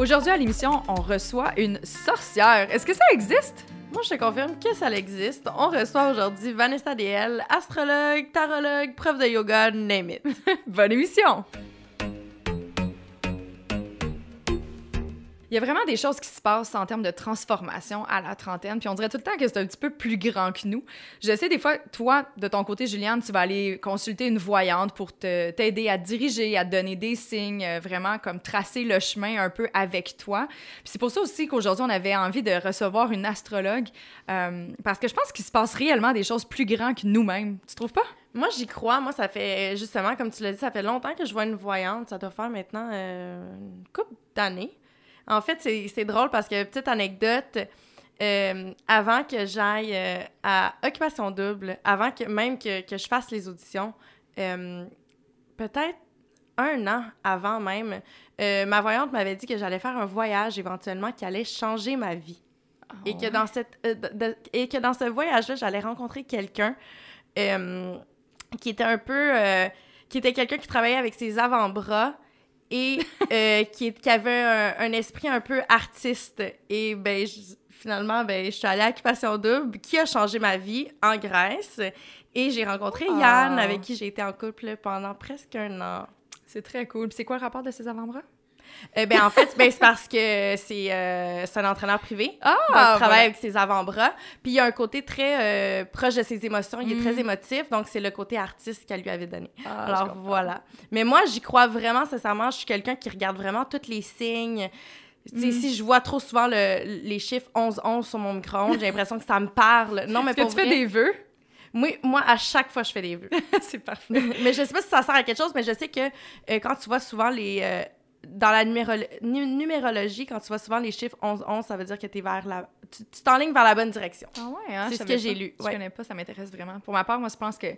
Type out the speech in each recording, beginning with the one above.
Aujourd'hui à l'émission, on reçoit une sorcière. Est-ce que ça existe? Moi, je te confirme que ça existe. On reçoit aujourd'hui Vanessa DL, astrologue, tarologue, prof de yoga, name it. Bonne émission! Il y a vraiment des choses qui se passent en termes de transformation à la trentaine, puis on dirait tout le temps que c'est un petit peu plus grand que nous. Je sais, des fois, toi, de ton côté, Juliane, tu vas aller consulter une voyante pour t'aider à diriger, à te donner des signes, euh, vraiment comme tracer le chemin un peu avec toi. Puis c'est pour ça aussi qu'aujourd'hui, on avait envie de recevoir une astrologue, euh, parce que je pense qu'il se passe réellement des choses plus grandes que nous-mêmes. Tu trouves pas? Moi, j'y crois. Moi, ça fait, justement, comme tu l'as dit, ça fait longtemps que je vois une voyante. Ça doit faire maintenant euh, une couple d'années. En fait, c'est drôle parce que, petite anecdote, euh, avant que j'aille euh, à Occupation Double, avant que même que, que je fasse les auditions, euh, peut-être un an avant même, ma voyante m'avait dit que j'allais faire un voyage éventuellement qui allait changer ma vie. Et que dans cette de- et que dans ce voyage-là, j'allais rencontrer quelqu'un qui était un peu qui était quelqu'un qui travaillait avec ses avant-bras et euh, qui, avait un, un esprit un peu artiste et ben je- finalement ben je suis allée à Occupation Double qui a changé ma vie en Grèce et j'ai rencontré Wow. Yann avec qui j'ai été en couple pendant presque un an. C'est très cool. C'est quoi le rapport de ces avant-bras? Euh, ben, en fait, ben, c'est parce que c'est euh, un entraîneur privé. Ah! Donc, il travaille voilà. avec ses avant-bras. Puis il y a un côté très euh, proche de ses émotions. Il est Mm. très émotif. Donc, c'est le côté artiste qu'elle lui avait donné. Ah, Alors, voilà. Mais moi, j'y crois vraiment, sincèrement. Je suis quelqu'un qui regarde vraiment tous les signes. Mm. Si je vois trop souvent le- les chiffres 11-11 sur mon micro-ondes, j'ai l'impression que ça me parle. Non, mais Est-ce que tu fais vrai, des vœux? moi, moi, à chaque fois, je fais des vœux. c'est parfait. mais je sais pas si ça sert à quelque chose, mais je sais que euh, quand tu vois souvent les. euh, dans la numéro- nu- numérologie, quand tu vois souvent les chiffres 11-11, ça veut dire que es vers la, tu t'enlignes vers la bonne direction. Ah ouais, hein, C'est ce que j'ai lu, Je ouais. connais pas, ça m'intéresse vraiment. Pour ma part, moi, je pense que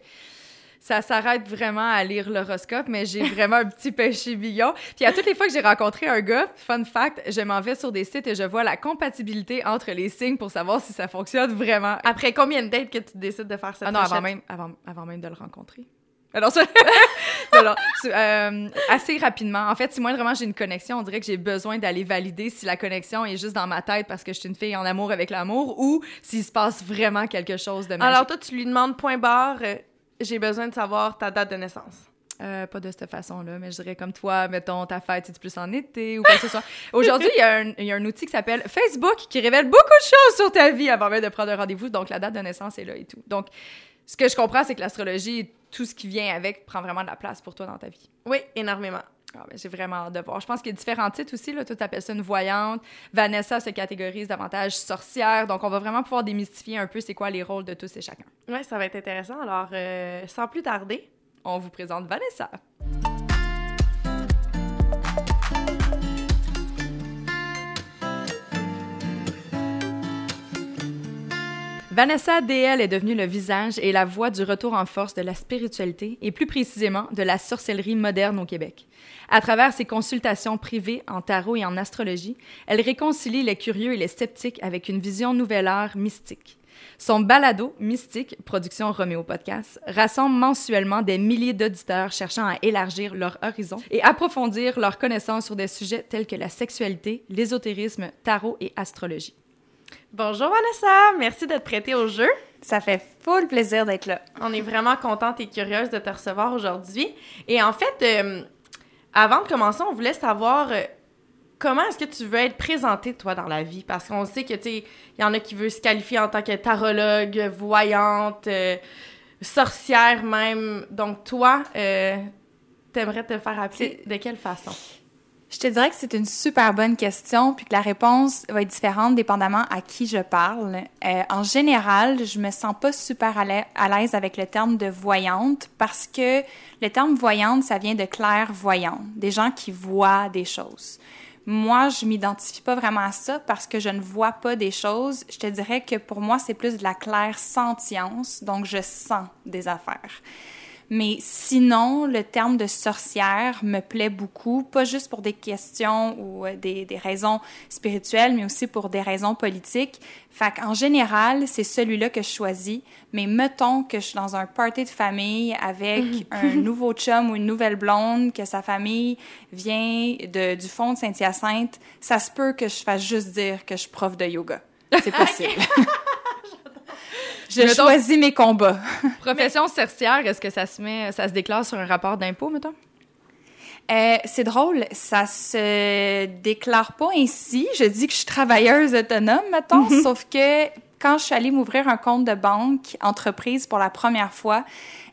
ça s'arrête vraiment à lire l'horoscope, mais j'ai vraiment un petit péché billon. Puis à toutes les fois que j'ai rencontré un gars, fun fact, je m'en vais sur des sites et je vois la compatibilité entre les signes pour savoir si ça fonctionne vraiment. Après combien de dates que tu décides de faire cette Ah non, avant même, avant, avant même de le rencontrer. Alors, ça... c'est, euh, assez rapidement. En fait, si moi, vraiment, j'ai une connexion, on dirait que j'ai besoin d'aller valider si la connexion est juste dans ma tête parce que je suis une fille en amour avec l'amour ou s'il se passe vraiment quelque chose de magique. Alors toi, tu lui demandes point barre, euh, j'ai besoin de savoir ta date de naissance. Euh, pas de cette façon-là, mais je dirais comme toi, mettons, ta fête, c'est plus en été ou quoi que ce soit. Aujourd'hui, il y, a un- il y a un outil qui s'appelle Facebook qui révèle beaucoup de choses sur ta vie avant même de prendre un rendez-vous. Donc, la date de naissance est là et tout. Donc, ce que je comprends, c'est que l'astrologie, tout ce qui vient avec, prend vraiment de la place pour toi dans ta vie. Oui, énormément. Ah, ben, j'ai vraiment hâte de voir. Je pense qu'il y a différents titres aussi. Là. Toi, tu appelles ça une voyante. Vanessa se catégorise davantage sorcière. Donc, on va vraiment pouvoir démystifier un peu c'est quoi les rôles de tous et chacun. Oui, ça va être intéressant. Alors, euh, sans plus tarder, On vous présente Vanessa. Vanessa DL est devenue le visage et la voix du retour en force de la spiritualité et plus précisément de la sorcellerie moderne au Québec. À travers ses consultations privées en tarot et en astrologie, elle réconcilie les curieux et les sceptiques avec une vision nouvelle ère mystique. Son balado Mystique, production Roméo Podcast, rassemble mensuellement des milliers d'auditeurs cherchant à élargir leur horizon et approfondir leurs connaissances sur des sujets tels que la sexualité, l'ésotérisme, tarot et astrologie. Bonjour Vanessa, merci de te prêter au jeu. Ça fait full plaisir d'être là. On est vraiment contente et curieuse de te recevoir aujourd'hui. Et en fait, euh, avant de commencer, on voulait savoir euh, comment est-ce que tu veux être présentée, toi, dans la vie? Parce qu'on sait que, tu il y en a qui veulent se qualifier en tant que tarologue, voyante, euh, sorcière même. Donc, toi, t'aimerais te faire appeler de quelle façon? Je te dirais que c'est une super bonne question, puis que la réponse va être différente dépendamment à qui je parle. Euh, en général, je me sens pas super à l'aise avec le terme de voyante parce que le terme voyante, ça vient de clairvoyant, des gens qui voient des choses. Moi, je m'identifie pas vraiment à ça parce que je ne vois pas des choses. Je te dirais que pour moi, c'est plus de la claire sentience, donc je sens des affaires. Mais sinon, le terme de sorcière me plaît beaucoup, pas juste pour des questions ou euh, des, des raisons spirituelles, mais aussi pour des raisons politiques. Fait qu'en général, c'est celui-là que je choisis. Mais mettons que je suis dans un party de famille avec mhm. un nouveau chum ou une nouvelle blonde, que sa famille vient de, du fond de Saint-Hyacinthe, ça se peut que je fasse juste dire que je suis prof de yoga. C'est possible. Je choisis mes combats. Profession sorcière, est-ce que ça se met, ça se déclare sur un rapport d'impôt, mettons? Euh, c'est drôle, ça se déclare pas ainsi. Je dis que je suis travailleuse autonome, mettons, mhm. sauf que quand je suis allée m'ouvrir un compte de banque entreprise pour la première fois,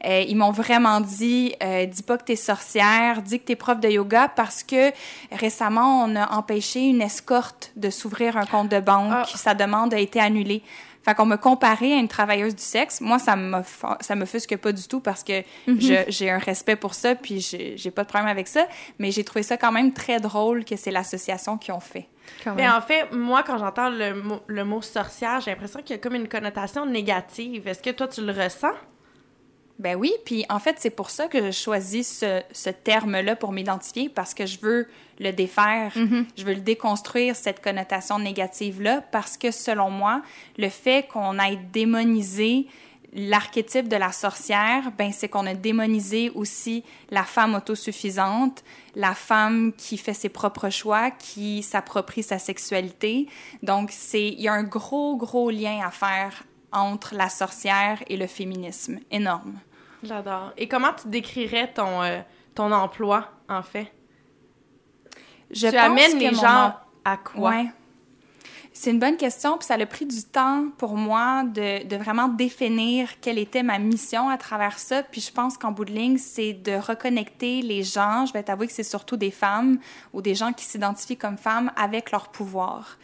euh, ils m'ont vraiment dit euh, dis pas que t'es sorcière, dis que t'es prof de yoga parce que récemment on a empêché une escorte de s'ouvrir un compte de banque. Ah. Sa demande a été annulée. Fait qu'on me comparait à une travailleuse du sexe. Moi, ça me ça me fusque pas du tout parce que mhm. j'ai un respect pour ça, puis j'ai pas de problème avec ça. Mais j'ai trouvé ça quand même très drôle que c'est l'association qui ont fait. Mais en fait, moi, quand j'entends le mot, le mot sorcière, j'ai l'impression qu'il y a comme une connotation négative. Est-ce que toi, tu le ressens? Ben oui, puis en fait, c'est pour ça que je choisis ce, ce terme-là pour m'identifier, parce que je veux le défaire, mm-hmm. je veux le déconstruire, cette connotation négative-là, parce que selon moi, le fait qu'on ait démonisé l'archétype de la sorcière, ben c'est qu'on a démonisé aussi la femme autosuffisante, la femme qui fait ses propres choix, qui s'approprie sa sexualité. Donc c'est il y a un gros gros lien à faire entre la sorcière et le féminisme, énorme. J'adore. Et comment tu décrirais ton, euh, ton emploi, en fait? Je tu amènes les gens à quoi? Ouais. C'est une bonne question, puis ça a pris du temps pour moi de, de, vraiment définir quelle était ma mission à travers ça. Puis je pense qu'en bout de ligne, c'est de reconnecter les gens, je vais t'avouer que c'est surtout des femmes ou des gens qui s'identifient comme femmes avec leur pouvoir.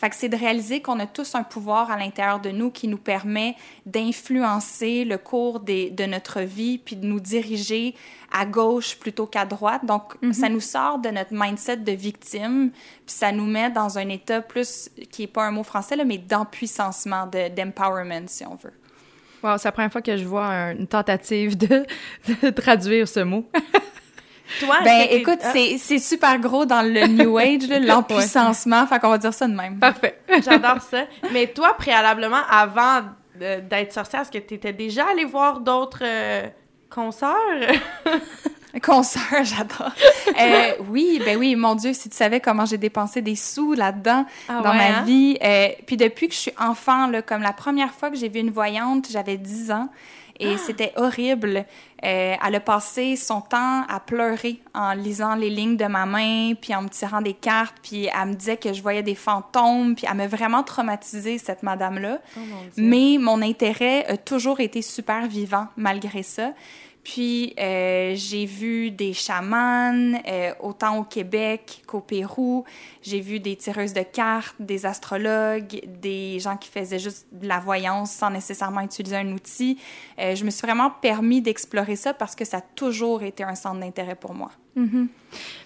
Fait que c'est de réaliser qu'on a tous un pouvoir à l'intérieur de nous qui nous permet d'influencer le cours des, de notre vie puis de nous diriger à gauche plutôt qu'à droite. Donc, mhm. ça nous sort de notre mindset de victime puis ça nous met dans un état plus, qui est pas un mot français, là, mais d'empuissancement, d'empowerment, si on veut. Wow, c'est la première fois que je vois une tentative de, de traduire ce mot. Toi, ben, écoute, ah. c'est super gros dans le New Age, l'empuissancement. Fait qu'on va dire ça de même. Parfait. J'adore ça. Mais toi, préalablement, avant d'être sorcière, est-ce que tu étais déjà allé voir d'autres euh, concerts? Concerts, j'adore. Euh, oui, ben oui, mon Dieu, si tu savais comment j'ai dépensé des sous là-dedans ah dans ma hein? vie. Euh, puis depuis que je suis enfant, là, comme la première fois que j'ai vu une voyante, j'avais 10 ans. Et ah! c'était horrible. Euh, elle a passé son temps à pleurer en lisant les lignes de ma main, puis en me tirant des cartes, puis elle me disait que je voyais des fantômes, puis elle m'a vraiment traumatisée, cette madame-là. Oh Mais mon intérêt a toujours été super vivant malgré ça. Puis euh, j'ai vu des chamans, euh, autant au Québec qu'au Pérou. J'ai vu des tireuses de cartes, des astrologues, des gens qui faisaient juste de la voyance sans nécessairement utiliser un outil. Euh, je me suis vraiment permis d'explorer ça parce que ça a toujours été un centre d'intérêt pour moi. Mm-hmm.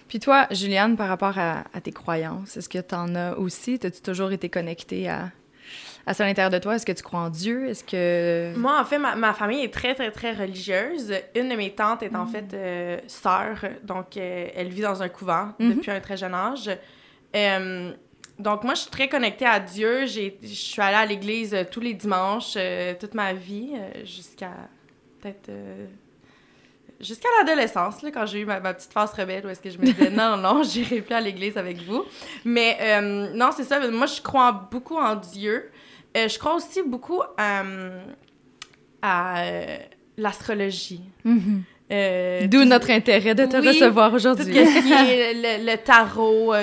Puis toi, Juliane, par rapport à, à tes croyances, est-ce que tu en as aussi? As-tu toujours été connectée à, à l'intérieur de toi? Est-ce que tu crois en Dieu? Est-ce que... Moi, en fait, ma, famille est très, très, très religieuse. Une de mes tantes est en mm. fait euh, sœur, donc euh, elle vit dans un couvent mm-hmm. depuis un très jeune âge. Euh, donc moi, je suis très connectée à Dieu. Je suis allée à l'église tous les dimanches toute ma vie, jusqu'à peut-être jusqu'à l'adolescence, quand j'ai eu ma, petite phase rebelle, où est-ce que je me disais non, non, j'irai plus à l'église avec vous. Mais non, c'est ça. Moi, je crois beaucoup en Dieu. Euh, je crois aussi beaucoup euh, à euh, l'astrologie. Mm-hmm. D'où notre intérêt de te recevoir aujourd'hui. le, le, tarot.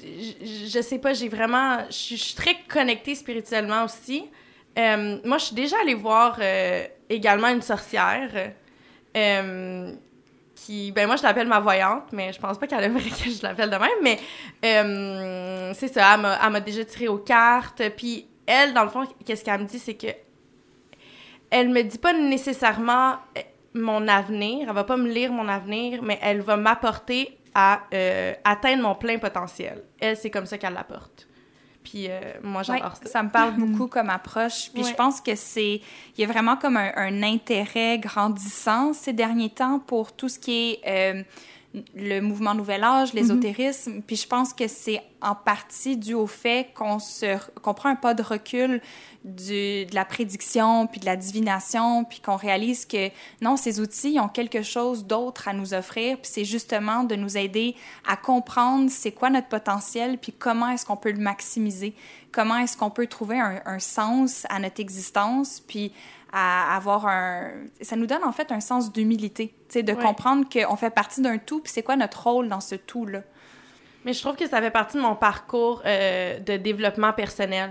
Je, je, sais pas, j'ai vraiment. Je suis très connectée spirituellement aussi. moi, je suis déjà allée voir également une sorcière. qui, ben moi, je l'appelle ma voyante, mais je pense pas qu'elle aimerait que je l'appelle de même, mais euh, c'est ça, elle m'a, elle m'a déjà tiré aux cartes, puis elle, dans le fond, qu'est-ce qu'elle me dit, c'est que elle me dit pas nécessairement euh, mon avenir, elle va pas me lire mon avenir, mais elle va m'apporter à euh, atteindre mon plein potentiel. Elle, c'est comme ça qu'elle l'apporte. Puis euh, moi, j'adore ça. Ça me parle beaucoup comme approche. Puis je pense que c'est... Il y a vraiment comme un, un, intérêt grandissant ces derniers temps pour tout ce qui est le mouvement Nouvel Âge, l'ésotérisme. Mhm. Puis je pense que c'est en partie dû au fait qu'on se qu'on prend un pas de recul du, de la prédiction puis de la divination puis qu'on réalise que non ces outils ont quelque chose d'autre à nous offrir puis c'est justement de nous aider à comprendre c'est quoi notre potentiel puis comment est-ce qu'on peut le maximiser comment est-ce qu'on peut trouver un, un sens à notre existence puis à avoir un... Ça nous donne en fait un sens d'humilité, de comprendre qu'on fait partie d'un tout, puis c'est quoi notre rôle dans ce tout-là? Mais je trouve que ça fait partie de mon parcours euh, de développement personnel.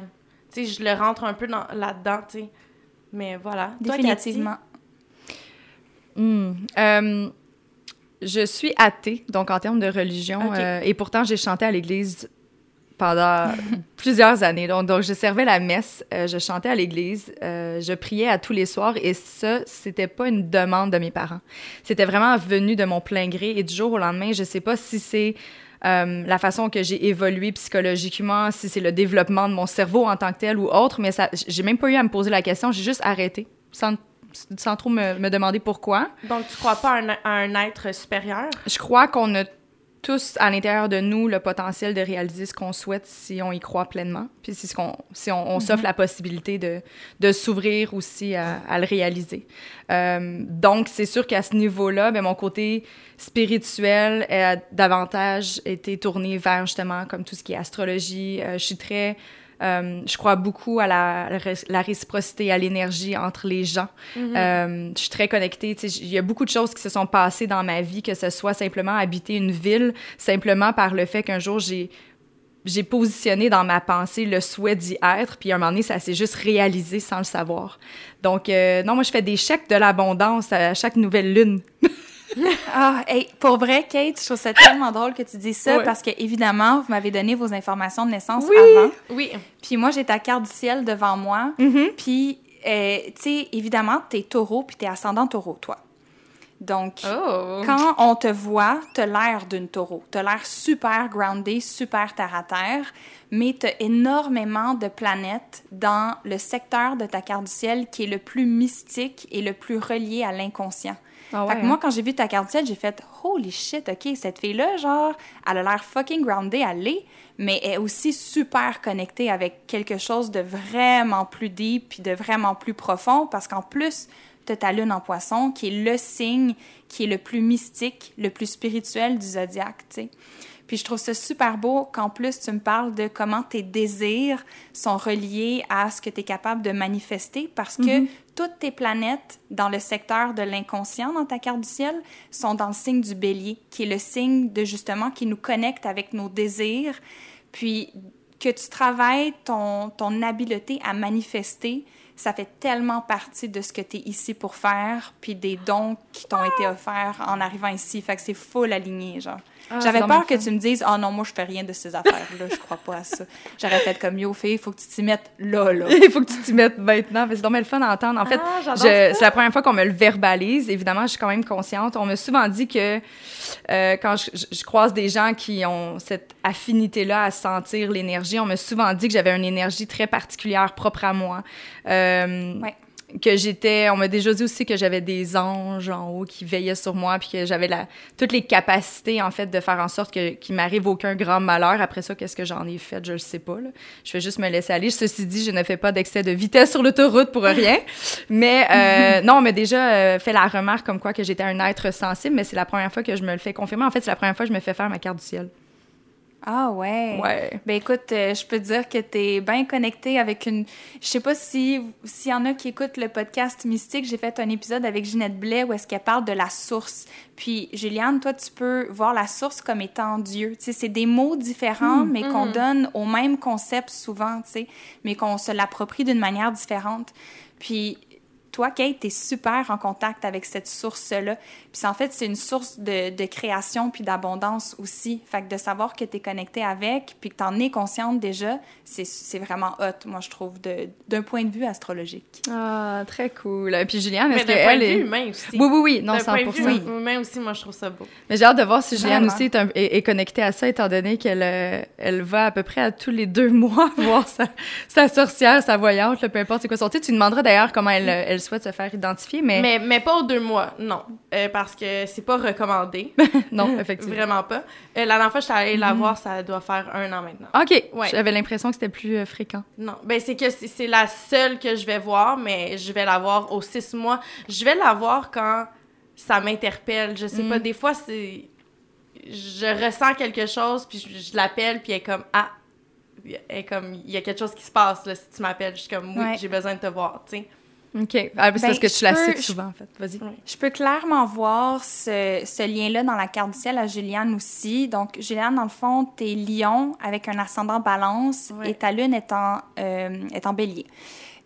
Tu sais, je le rentre un peu là-dedans, tu sais. Mais voilà. Définitivement. Hmm. Euh, je suis athée, donc en termes de religion, euh, et pourtant j'ai chanté à l'église pendant plusieurs années. Donc, donc, je servais la messe, euh, je chantais à l'église, euh, je priais à tous les soirs et ça, c'était pas une demande de mes parents. C'était vraiment venu de mon plein gré et du jour au lendemain, je sais pas si c'est euh, la façon que j'ai évolué psychologiquement, si c'est le développement de mon cerveau en tant que tel ou autre, mais ça, j'ai même pas eu à me poser la question, j'ai juste arrêté sans, sans trop me, me, demander pourquoi. Donc, tu crois pas à un, un être supérieur? Je crois qu'on a tous à l'intérieur de nous le potentiel de réaliser ce qu'on souhaite si on y croit pleinement, puis si, ce qu'on, si on, on s'offre mhm. la possibilité de, de s'ouvrir aussi à, à le réaliser. Euh, donc, c'est sûr qu'à ce niveau-là, ben, mon côté spirituel a davantage été tourné vers justement comme tout ce qui est astrologie. Euh, je suis très euh, je crois beaucoup à la, la réciprocité, à l'énergie entre les gens. Mm-hmm. euh, je suis très connectée. Il y a beaucoup de choses qui se sont passées dans ma vie, que ce soit simplement habiter une ville, simplement par le fait qu'un jour, j'ai j'ai positionné dans ma pensée le souhait d'y être, puis à un moment donné, ça s'est juste réalisé sans le savoir. Donc, euh, non, moi, je fais des chèques de l'abondance à chaque nouvelle lune. Ah, hey, pour vrai, Kate, je trouve ça tellement drôle que tu dis ça parce que, évidemment, vous m'avez donné vos informations de naissance oui, avant. Oui. Puis moi, j'ai ta carte du ciel devant moi. Mm-hmm. Puis, euh, tu sais, évidemment, t'es taureau, puis t'es ascendant taureau, toi. Donc, oh. quand on te voit, t'as l'air d'une taureau. T'as l'air super groundé, super terre à terre, mais t'as énormément de planètes dans le secteur de ta carte du ciel qui est le plus mystique et le plus relié à l'inconscient. Ah ouais, fait que moi, quand j'ai vu ta carte ciel, j'ai fait Holy shit, OK, cette fille-là, genre, elle a l'air fucking groundée, elle l'est, mais elle est aussi super connectée avec quelque chose de vraiment plus deep puis de vraiment plus profond parce qu'en plus, tu ta lune en poisson qui est le signe qui est le plus mystique, le plus spirituel du zodiaque, tu sais. Puis je trouve ça super beau qu'en plus tu me parles de comment tes désirs sont reliés à ce que tu es capable de manifester parce que mm-hmm. Toutes tes planètes dans le secteur de l'inconscient dans ta carte du ciel sont dans le signe du bélier, qui est le signe de justement qui nous connecte avec nos désirs. Puis que tu travailles ton, ton habileté à manifester, ça fait tellement partie de ce que tu es ici pour faire, puis des dons qui t'ont été offerts en arrivant ici. Fait que c'est full aligné, genre. Ah, J'avais peur que tu me dises « Oh non, moi, je fais rien de ces affaires-là, je crois pas à ça. » J'aurais fait comme « Yo, fille, il faut que tu t'y mettes là, là. » Il faut que tu t'y mettes maintenant, c'est dommage le fun d'entendre. En fait, ah, c'est la première fois qu'on me le verbalise. Évidemment, je suis quand même consciente. On m'a souvent dit que euh, quand je, je, croise des gens qui ont cette affinité-là à sentir l'énergie, on m'a souvent dit que j'avais une énergie très particulière, propre à moi. Euh, ouais que j'étais on m'a déjà dit aussi que j'avais des anges en haut qui veillaient sur moi puis que j'avais la toutes les capacités en fait de faire en sorte que qu'il m'arrive aucun grand malheur. Après ça qu'est-ce que j'en ai fait? Je le sais pas là. je vais juste me laisser aller. Ceci dit je ne fais pas d'excès de vitesse sur l'autoroute pour rien. Mais euh, non on m'a déjà euh, fait la remarque comme quoi que j'étais un être sensible mais c'est la première fois que je me le fais confirmer. En fait c'est la première fois que je me fais faire ma carte du ciel ah ouais. Ouais. Ben écoute, euh, je peux te dire que tu es bien connecté avec une je sais pas si s'il y en a qui écoutent le podcast Mystique, j'ai fait un épisode avec Ginette Blais où est-ce qu'elle parle de la source. Puis Juliane, toi tu peux voir la source comme étant Dieu. Tu sais, c'est des mots différents mmh, mais qu'on mmh. donne au même concept souvent, tu sais, mais qu'on se l'approprie d'une manière différente. Puis toi, Kate, tu es super en contact avec cette source-là. Puis en fait, c'est une source de, de création puis d'abondance aussi. Fait que de savoir que tu es connecté avec puis que tu en es consciente déjà, c'est vraiment hot, moi, je trouve, d'un point de vue astrologique. Ah, très cool. Et puis Juliane, est-ce qu'elle est... point de vue humain aussi. Oui, oui, oui, non, 100%. Point de vue humain aussi, moi, je trouve ça beau. Mais j'ai hâte de voir si Juliane aussi est, est, connectée à ça, étant donné qu'elle euh, elle va à peu près à tous les deux mois voir sa, sa sorcière, sa voyante, peu importe c'est quoi son titre. Tu demanderas d'ailleurs comment elle, elle, souhaite se faire identifier, mais... Mais, mais pas aux deux mois, non. Euh, parce que c'est pas recommandé. non, effectivement. Vraiment pas. Euh, la dernière fois je suis allée la mm-hmm. voir, ça doit faire un an maintenant. OK. Ouais. J'avais l'impression que c'était plus fréquent. Non. Ben, c'est que c'est la seule que je vais voir, mais je vais la voir aux six mois. Je vais la voir quand ça m'interpelle. Je sais pas, mm. des fois, c'est je ressens quelque chose, puis je, l'appelle, puis elle est comme Ah, elle est comme il y a quelque chose qui se passe là, si tu m'appelles. Je suis comme Oui, j'ai besoin de te voir, tu sais. OK. Ah, c'est parce ben, que tu la cites souvent, en fait. Vas-y. Je peux clairement voir ce, ce lien-là dans la carte du ciel à Juliane aussi. Donc, Juliane, dans le fond, t'es lion avec un ascendant balance et ta lune est en, euh, est en bélier.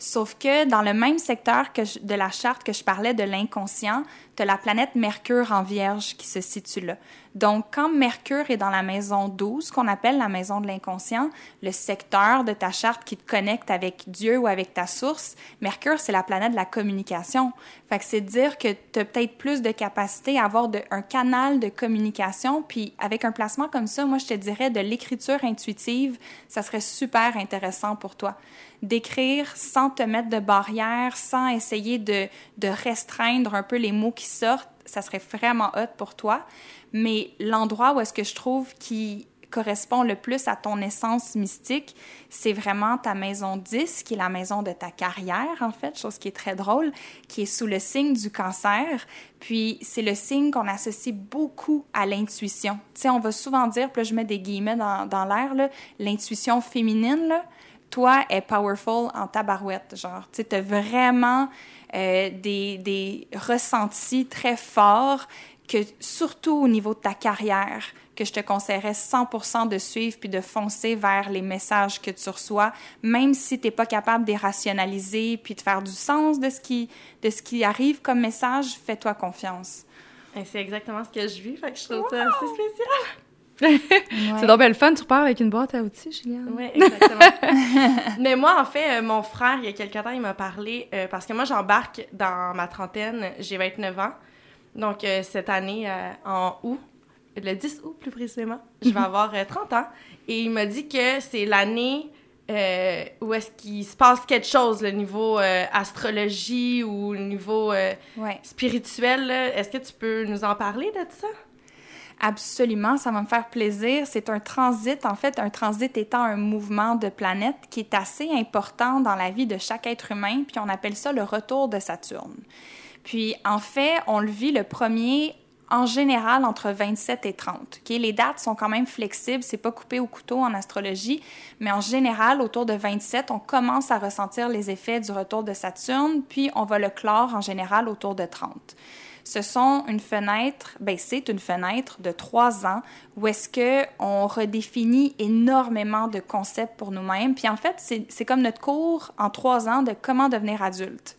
Sauf que dans le même secteur que de la charte que je parlais de l'inconscient, tu as la planète Mercure en Vierge qui se situe là. Donc, quand Mercure est dans la maison 12, qu'on appelle la maison de l'inconscient, le secteur de ta charte qui te connecte avec Dieu ou avec ta source, Mercure, c'est la planète de la communication. Fait que c'est dire que tu as peut-être plus de capacité à avoir de, un canal de communication. Puis, avec un placement comme ça, moi, je te dirais de l'écriture intuitive, ça serait super intéressant pour toi d'écrire sans te mettre de barrière, sans essayer de, de restreindre un peu les mots qui sortent, ça serait vraiment hot pour toi. Mais l'endroit où est-ce que je trouve qui correspond le plus à ton essence mystique, c'est vraiment ta maison 10, qui est la maison de ta carrière, en fait, chose qui est très drôle, qui est sous le signe du cancer. Puis c'est le signe qu'on associe beaucoup à l'intuition. Tu sais, on va souvent dire, puis là, je mets des guillemets dans, dans l'air, l'intuition féminine, là, toi est powerful en tabarouette. Genre, tu as vraiment euh, des, des ressentis très forts que, surtout au niveau de ta carrière, que je te conseillerais 100% de suivre puis de foncer vers les messages que tu reçois, même si tu n'es pas capable de les rationaliser puis de faire du sens de ce qui, de ce qui arrive comme message, fais-toi confiance. C'est exactement ce que je vis, fait que je trouve ça assez spécial. C'est donc le fun, tu repars avec une boîte à outils, Julien. Oui, exactement. Mais moi, en fait, euh, mon frère, il y a quelques temps, il m'a parlé, euh, parce que moi, j'embarque dans ma trentaine, j'ai 29 ans. Donc, euh, cette année, en août, le 10 août plus précisément, je vais avoir 30 ans. Et il m'a dit que c'est l'année où est-ce qu'il se passe quelque chose, le niveau astrologie ou le niveau spirituel. Est-ce que tu peux nous en parler de ça? Absolument, ça va me faire plaisir. C'est un transit, en fait, un transit étant un mouvement de planète qui est assez important dans la vie de chaque être humain, puis on appelle ça le retour de Saturne. Puis, en fait, on le vit le premier en général entre 27 et 30. Okay? Les dates sont quand même flexibles, c'est pas coupé au couteau en astrologie, mais en général, autour de 27, on commence à ressentir les effets du retour de Saturne, puis on va le clore en général autour de 30 ce sont une fenêtre, ben c'est une fenêtre de trois ans où est-ce que on redéfinit énormément de concepts pour nous-mêmes. Puis en fait, c'est comme notre cours en trois ans de comment devenir adulte.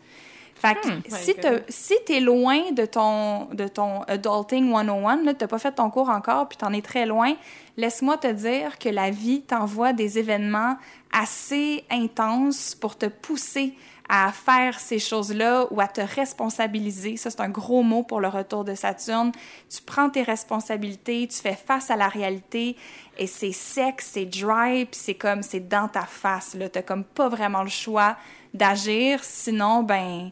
Fait que hmm, si tu es loin de ton, de ton Adulting 101, tu n'as pas fait ton cours encore, puis tu en es très loin, laisse-moi te dire que la vie t'envoie des événements assez intenses pour te pousser à faire ces choses-là ou à te responsabiliser. Ça, c'est un gros mot pour le retour de Saturne. Tu prends tes responsabilités, tu fais face à la réalité et c'est sec, c'est dry, puis c'est comme, c'est dans ta face. Tu n'as comme pas vraiment le choix d'agir, sinon, ben...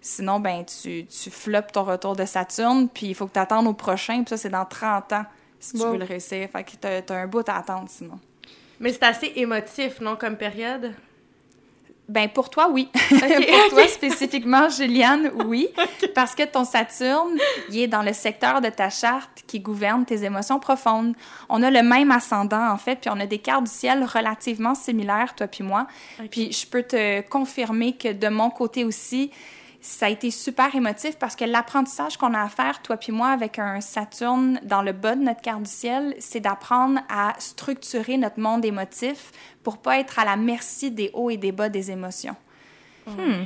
Sinon, ben, tu, tu floppes ton retour de Saturne, puis il faut que tu attendes au prochain, puis ça, c'est dans 30 ans, si tu veux le réussir. Fait que tu as, un bout à attendre, sinon. Mais c'est assez émotif, non, comme période? Ben pour toi, oui. pour toi spécifiquement, Juliane, oui. Parce que ton Saturne, il est dans le secteur de ta charte qui gouverne tes émotions profondes. On a le même ascendant, en fait, puis on a des cartes du ciel relativement similaires, toi puis moi. Puis je peux te confirmer que de mon côté aussi, ça a été super émotif parce que l'apprentissage qu'on a à faire, toi puis moi, avec un Saturne dans le bas de notre carte du ciel, c'est d'apprendre à structurer notre monde émotif pour pas être à la merci des hauts et des bas des émotions. Hmm.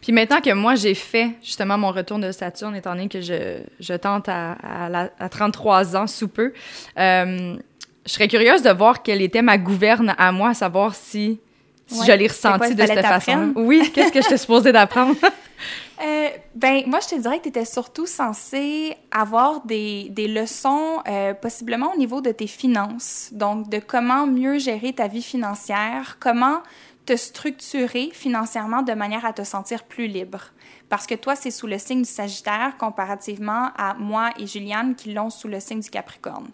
Puis maintenant que moi, j'ai fait justement mon retour de Saturne, étant donné que je, je tente à, à, à, 33 ans sous peu, euh, je serais curieuse de voir quelle était ma gouverne à moi, à savoir si, si je l'ai ressenti de cette façon. Oui, qu'est-ce que je t'ai supposé d'apprendre? Euh, ben, moi, je te dirais que tu étais surtout censé avoir des, des leçons, euh, possiblement au niveau de tes finances. Donc, de comment mieux gérer ta vie financière, comment te structurer financièrement de manière à te sentir plus libre. Parce que toi, c'est sous le signe du Sagittaire comparativement à moi et Juliane qui l'ont sous le signe du Capricorne.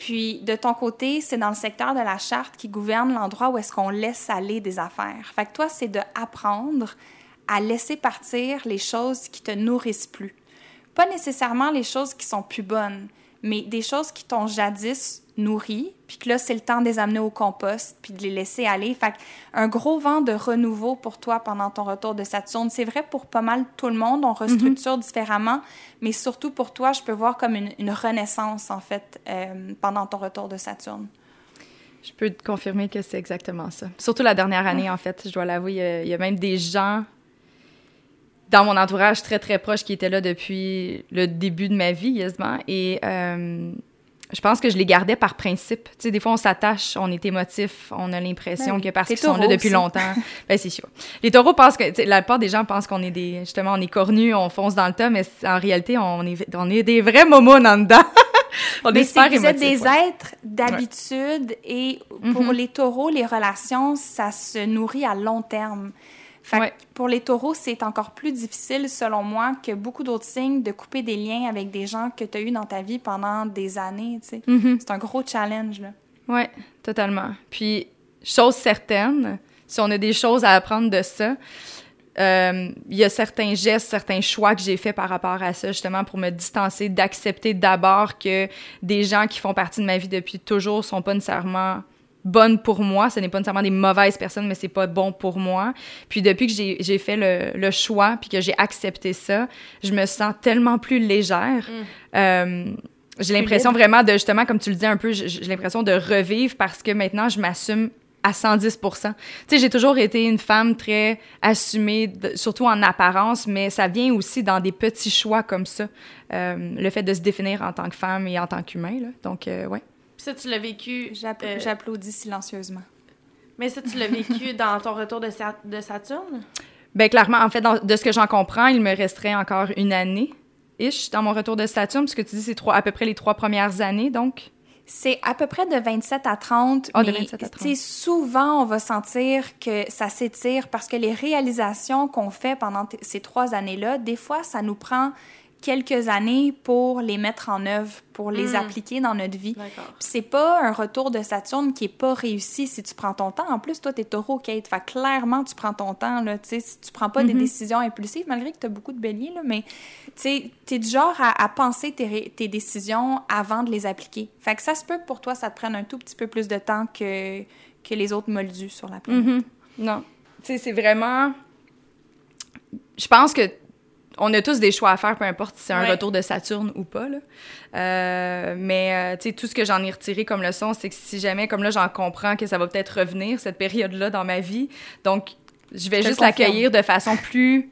Puis, de ton côté, c'est dans le secteur de la charte qui gouverne l'endroit où est-ce qu'on laisse aller des affaires. Fait que toi, c'est de apprendre à laisser partir les choses qui te nourrissent plus. Pas nécessairement les choses qui sont plus bonnes, mais des choses qui t'ont jadis nourri, puis que là, c'est le temps de les amener au compost, puis de les laisser aller. Fait un gros vent de renouveau pour toi pendant ton retour de Saturne. C'est vrai pour pas mal tout le monde, on restructure mhm. différemment, mais surtout pour toi, je peux voir comme une, renaissance, en fait, euh, pendant ton retour de Saturne. Je peux te confirmer que c'est exactement ça. Surtout la dernière année, en fait, je dois l'avouer, il y, a même des gens dans mon entourage très, très proche qui étaient là depuis le début de ma vie, quasiment. Et euh, je pense que je les gardais par principe. Tu sais, des fois, on s'attache, on est émotif, on a l'impression ben que parce qu'ils sont là depuis longtemps. ben, c'est sûr. Les taureaux pensent que, la plupart des gens pensent qu'on est des, justement, on est cornus, on fonce dans le tas, mais en réalité, on est, on est des vrais momos en dedans. on mais est vous êtes des êtres d'habitude et pour mm-hmm. les taureaux, les relations, ça se nourrit à long terme. Pour les taureaux, c'est encore plus difficile, selon moi, que beaucoup d'autres signes de couper des liens avec des gens que tu as eus dans ta vie pendant des années. Mm-hmm. C'est un gros challenge. Oui, totalement. Puis, chose certaine, si on a des choses à apprendre de ça, euh, il y a certains gestes, certains choix que j'ai faits par rapport à ça, justement, pour me distancer, d'accepter d'abord que des gens qui font partie de ma vie depuis toujours sont pas nécessairement bonne pour moi. Ce n'est pas nécessairement des mauvaises personnes, mais c'est pas bon pour moi. Puis depuis que j'ai fait le, le, choix, puis que j'ai accepté ça, je me sens tellement plus légère. Mm. Euh, j'ai l'impression vraiment de, justement, comme tu le dis un peu, j'ai l'impression de revivre parce que maintenant, je m'assume à 110% Tu sais, j'ai toujours été une femme très assumée, surtout en apparence, mais ça vient aussi dans des petits choix comme ça, euh, le fait de se définir en tant que femme et en tant qu'humain. Donc, euh, ouais. Ça, tu l'as vécu. Euh, j'applaudis silencieusement. Mais ça, tu l'as vécu dans ton retour de, de Saturne? Bien, clairement, en fait, de ce que j'en comprends, il me resterait encore une année, ish, dans mon retour de Saturne. Ce que tu dis, c'est à peu près les trois premières années, donc. C'est à peu près de 27 à 30. Oh, de 27 à 30. Souvent, on va sentir que ça s'étire parce que les réalisations qu'on fait pendant ces trois années-là, des fois, ça nous prend quelques années pour les mettre en œuvre, pour les hmm. appliquer dans notre vie. C'est pas un retour de Saturne qui est pas réussi si tu prends ton temps. En plus, toi, t'es taureau, Kate. Fait clairement, tu prends ton temps, là. Tu sais, si tu prends pas des mhm. décisions impulsives, malgré que tu as beaucoup de béliers, là, mais tu sais, t'es du genre à, penser tes, tes, décisions avant de les appliquer. Fait que ça se peut que pour toi, ça te prenne un tout petit peu plus de temps que, que les autres moldus sur la planète. Mhm. Non. Tu sais, c'est vraiment... Je pense que on a tous des choix à faire, peu importe si c'est un retour de Saturne ou pas. Là. Euh, mais euh, tout ce que j'en ai retiré comme leçon, c'est que si jamais, comme là, j'en comprends que ça va peut-être revenir, cette période-là dans ma vie, donc je vais juste l'accueillir de façon plus...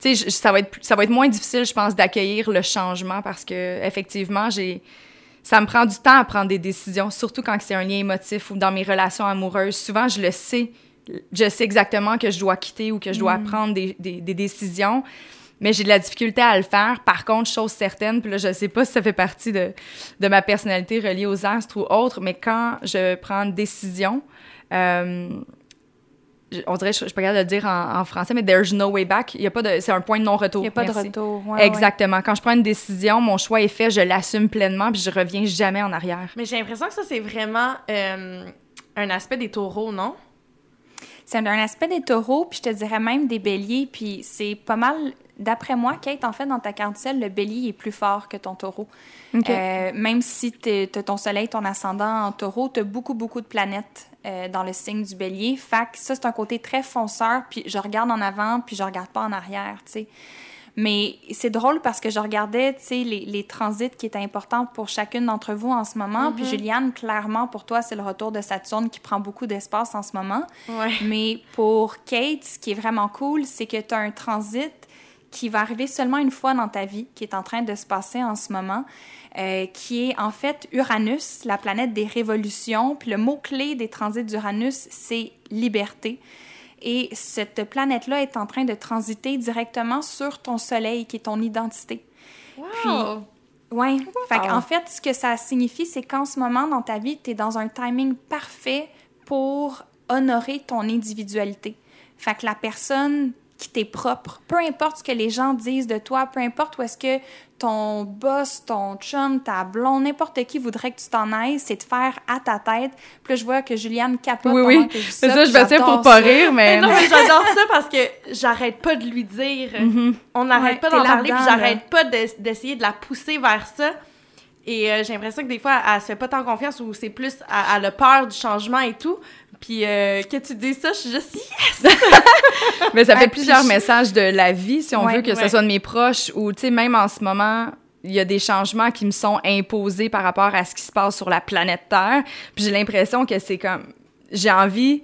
Tu sais, ça, va être, ça va être moins difficile, je pense, d'accueillir le changement parce que effectivement, j'ai... Ça me prend du temps à prendre des décisions, surtout quand c'est un lien émotif ou dans mes relations amoureuses. Souvent, je le sais. Je sais exactement que je dois quitter ou que je dois mm. prendre des, des, des décisions mais j'ai de la difficulté à le faire. Par contre, chose certaine, puis là, je sais pas si ça fait partie de, de ma personnalité reliée aux astres ou autre, mais quand je prends une décision, euh, on dirait, je, je peux pas de le dire en, français, mais there's no way back. Il y a pas de, c'est un point de non-retour. Il n'y a pas de retour. Exactement. Quand je prends une décision, mon choix est fait, je l'assume pleinement, puis je reviens jamais en arrière. Mais j'ai l'impression que ça, c'est vraiment euh, un aspect des taureaux, non? C'est un aspect des taureaux, puis je te dirais même des béliers, puis c'est pas mal D'après moi, Kate, en fait, dans ta carte le bélier est plus fort que ton taureau. Euh, même si tu as ton soleil, ton ascendant en taureau, tu as beaucoup, beaucoup de planètes euh, dans le signe du bélier. Fait que ça, c'est un côté très fonceur, puis je regarde en avant, puis je regarde pas en arrière, tu sais. Mais c'est drôle parce que je regardais, tu sais, les, les, transits qui étaient importants pour chacune d'entre vous en ce moment. Puis Mhm. Juliane, clairement, pour toi, c'est le retour de Saturne qui prend beaucoup d'espace en ce moment. Ouais. Mais pour Kate, ce qui est vraiment cool, c'est que tu as un transit qui va arriver seulement une fois dans ta vie, qui est en train de se passer en ce moment, euh, qui est en fait Uranus, la planète des révolutions. Puis le mot-clé des transits d'Uranus, c'est liberté. Et cette planète-là est en train de transiter directement sur ton soleil, qui est ton identité. Wow! Oui. Fait Wow. en fait, ce que ça signifie, c'est qu'en ce moment dans ta vie, tu es dans un timing parfait pour honorer ton individualité. Fait que la personne qui t'est propre, peu importe ce que les gens disent de toi, peu importe où est-ce que ton boss, ton chum, ta blonde, n'importe qui voudrait que tu t'en ailles, c'est de faire à ta tête. Puis là, je vois que Juliane capote Oui, oui. que je dis C'est ça. je tiens pour pas rire, mais. Mais non, mais j'adore ça parce que j'arrête pas de lui dire. Mhm. On n'arrête Ouais, pas d'en parler, puis j'arrête pas de- d'essayer de la pousser vers ça. Et euh, j'ai l'impression que des fois, elle, se fait pas tant confiance ou c'est plus, elle, elle a peur du changement et tout. Puis euh, que tu dis ça, je suis juste yes! Mais ça fait plusieurs messages de la vie, si on Ouais, veut, que ce soit de mes proches ou, tu sais, même en ce moment, il y a des changements qui me sont imposés par rapport à ce qui se passe sur la planète Terre. Puis j'ai l'impression que c'est comme. J'ai envie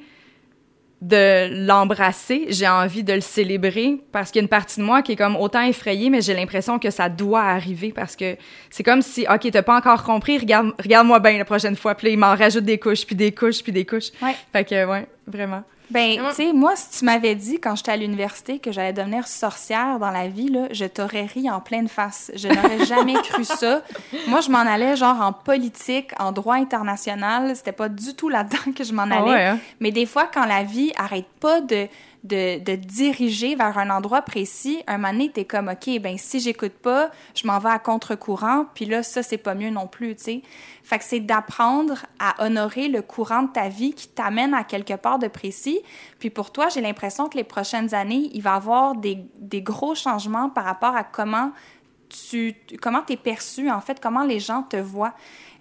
de l'embrasser, j'ai envie de le célébrer parce qu'il y a une partie de moi qui est comme autant effrayée, mais j'ai l'impression que ça doit arriver parce que c'est comme si, OK, t'as pas encore compris, regarde, regarde-moi bien la prochaine fois. Puis là, il m'en rajoute des couches, puis des couches, puis des couches. Ouais. Fait que, ouais, vraiment. Ben, tu sais, moi, si tu m'avais dit quand j'étais à l'université que j'allais devenir sorcière dans la vie, là, je t'aurais ri en pleine face. Je n'aurais jamais cru ça. Moi, je m'en allais genre en politique, en droit international. C'était pas du tout là-dedans que je m'en allais. Ah ouais, hein? Mais des fois, quand la vie arrête pas de, de, diriger vers un endroit précis, un moment donné, t'es comme, OK, ben si j'écoute pas, je m'en vais à contre-courant, puis là, ça, c'est pas mieux non plus, tu sais. Fait que c'est d'apprendre à honorer le courant de ta vie qui t'amène à quelque part de précis. Puis pour toi, j'ai l'impression que les prochaines années, il va y avoir des, des gros changements par rapport à comment tu comment es perçu en fait comment les gens te voient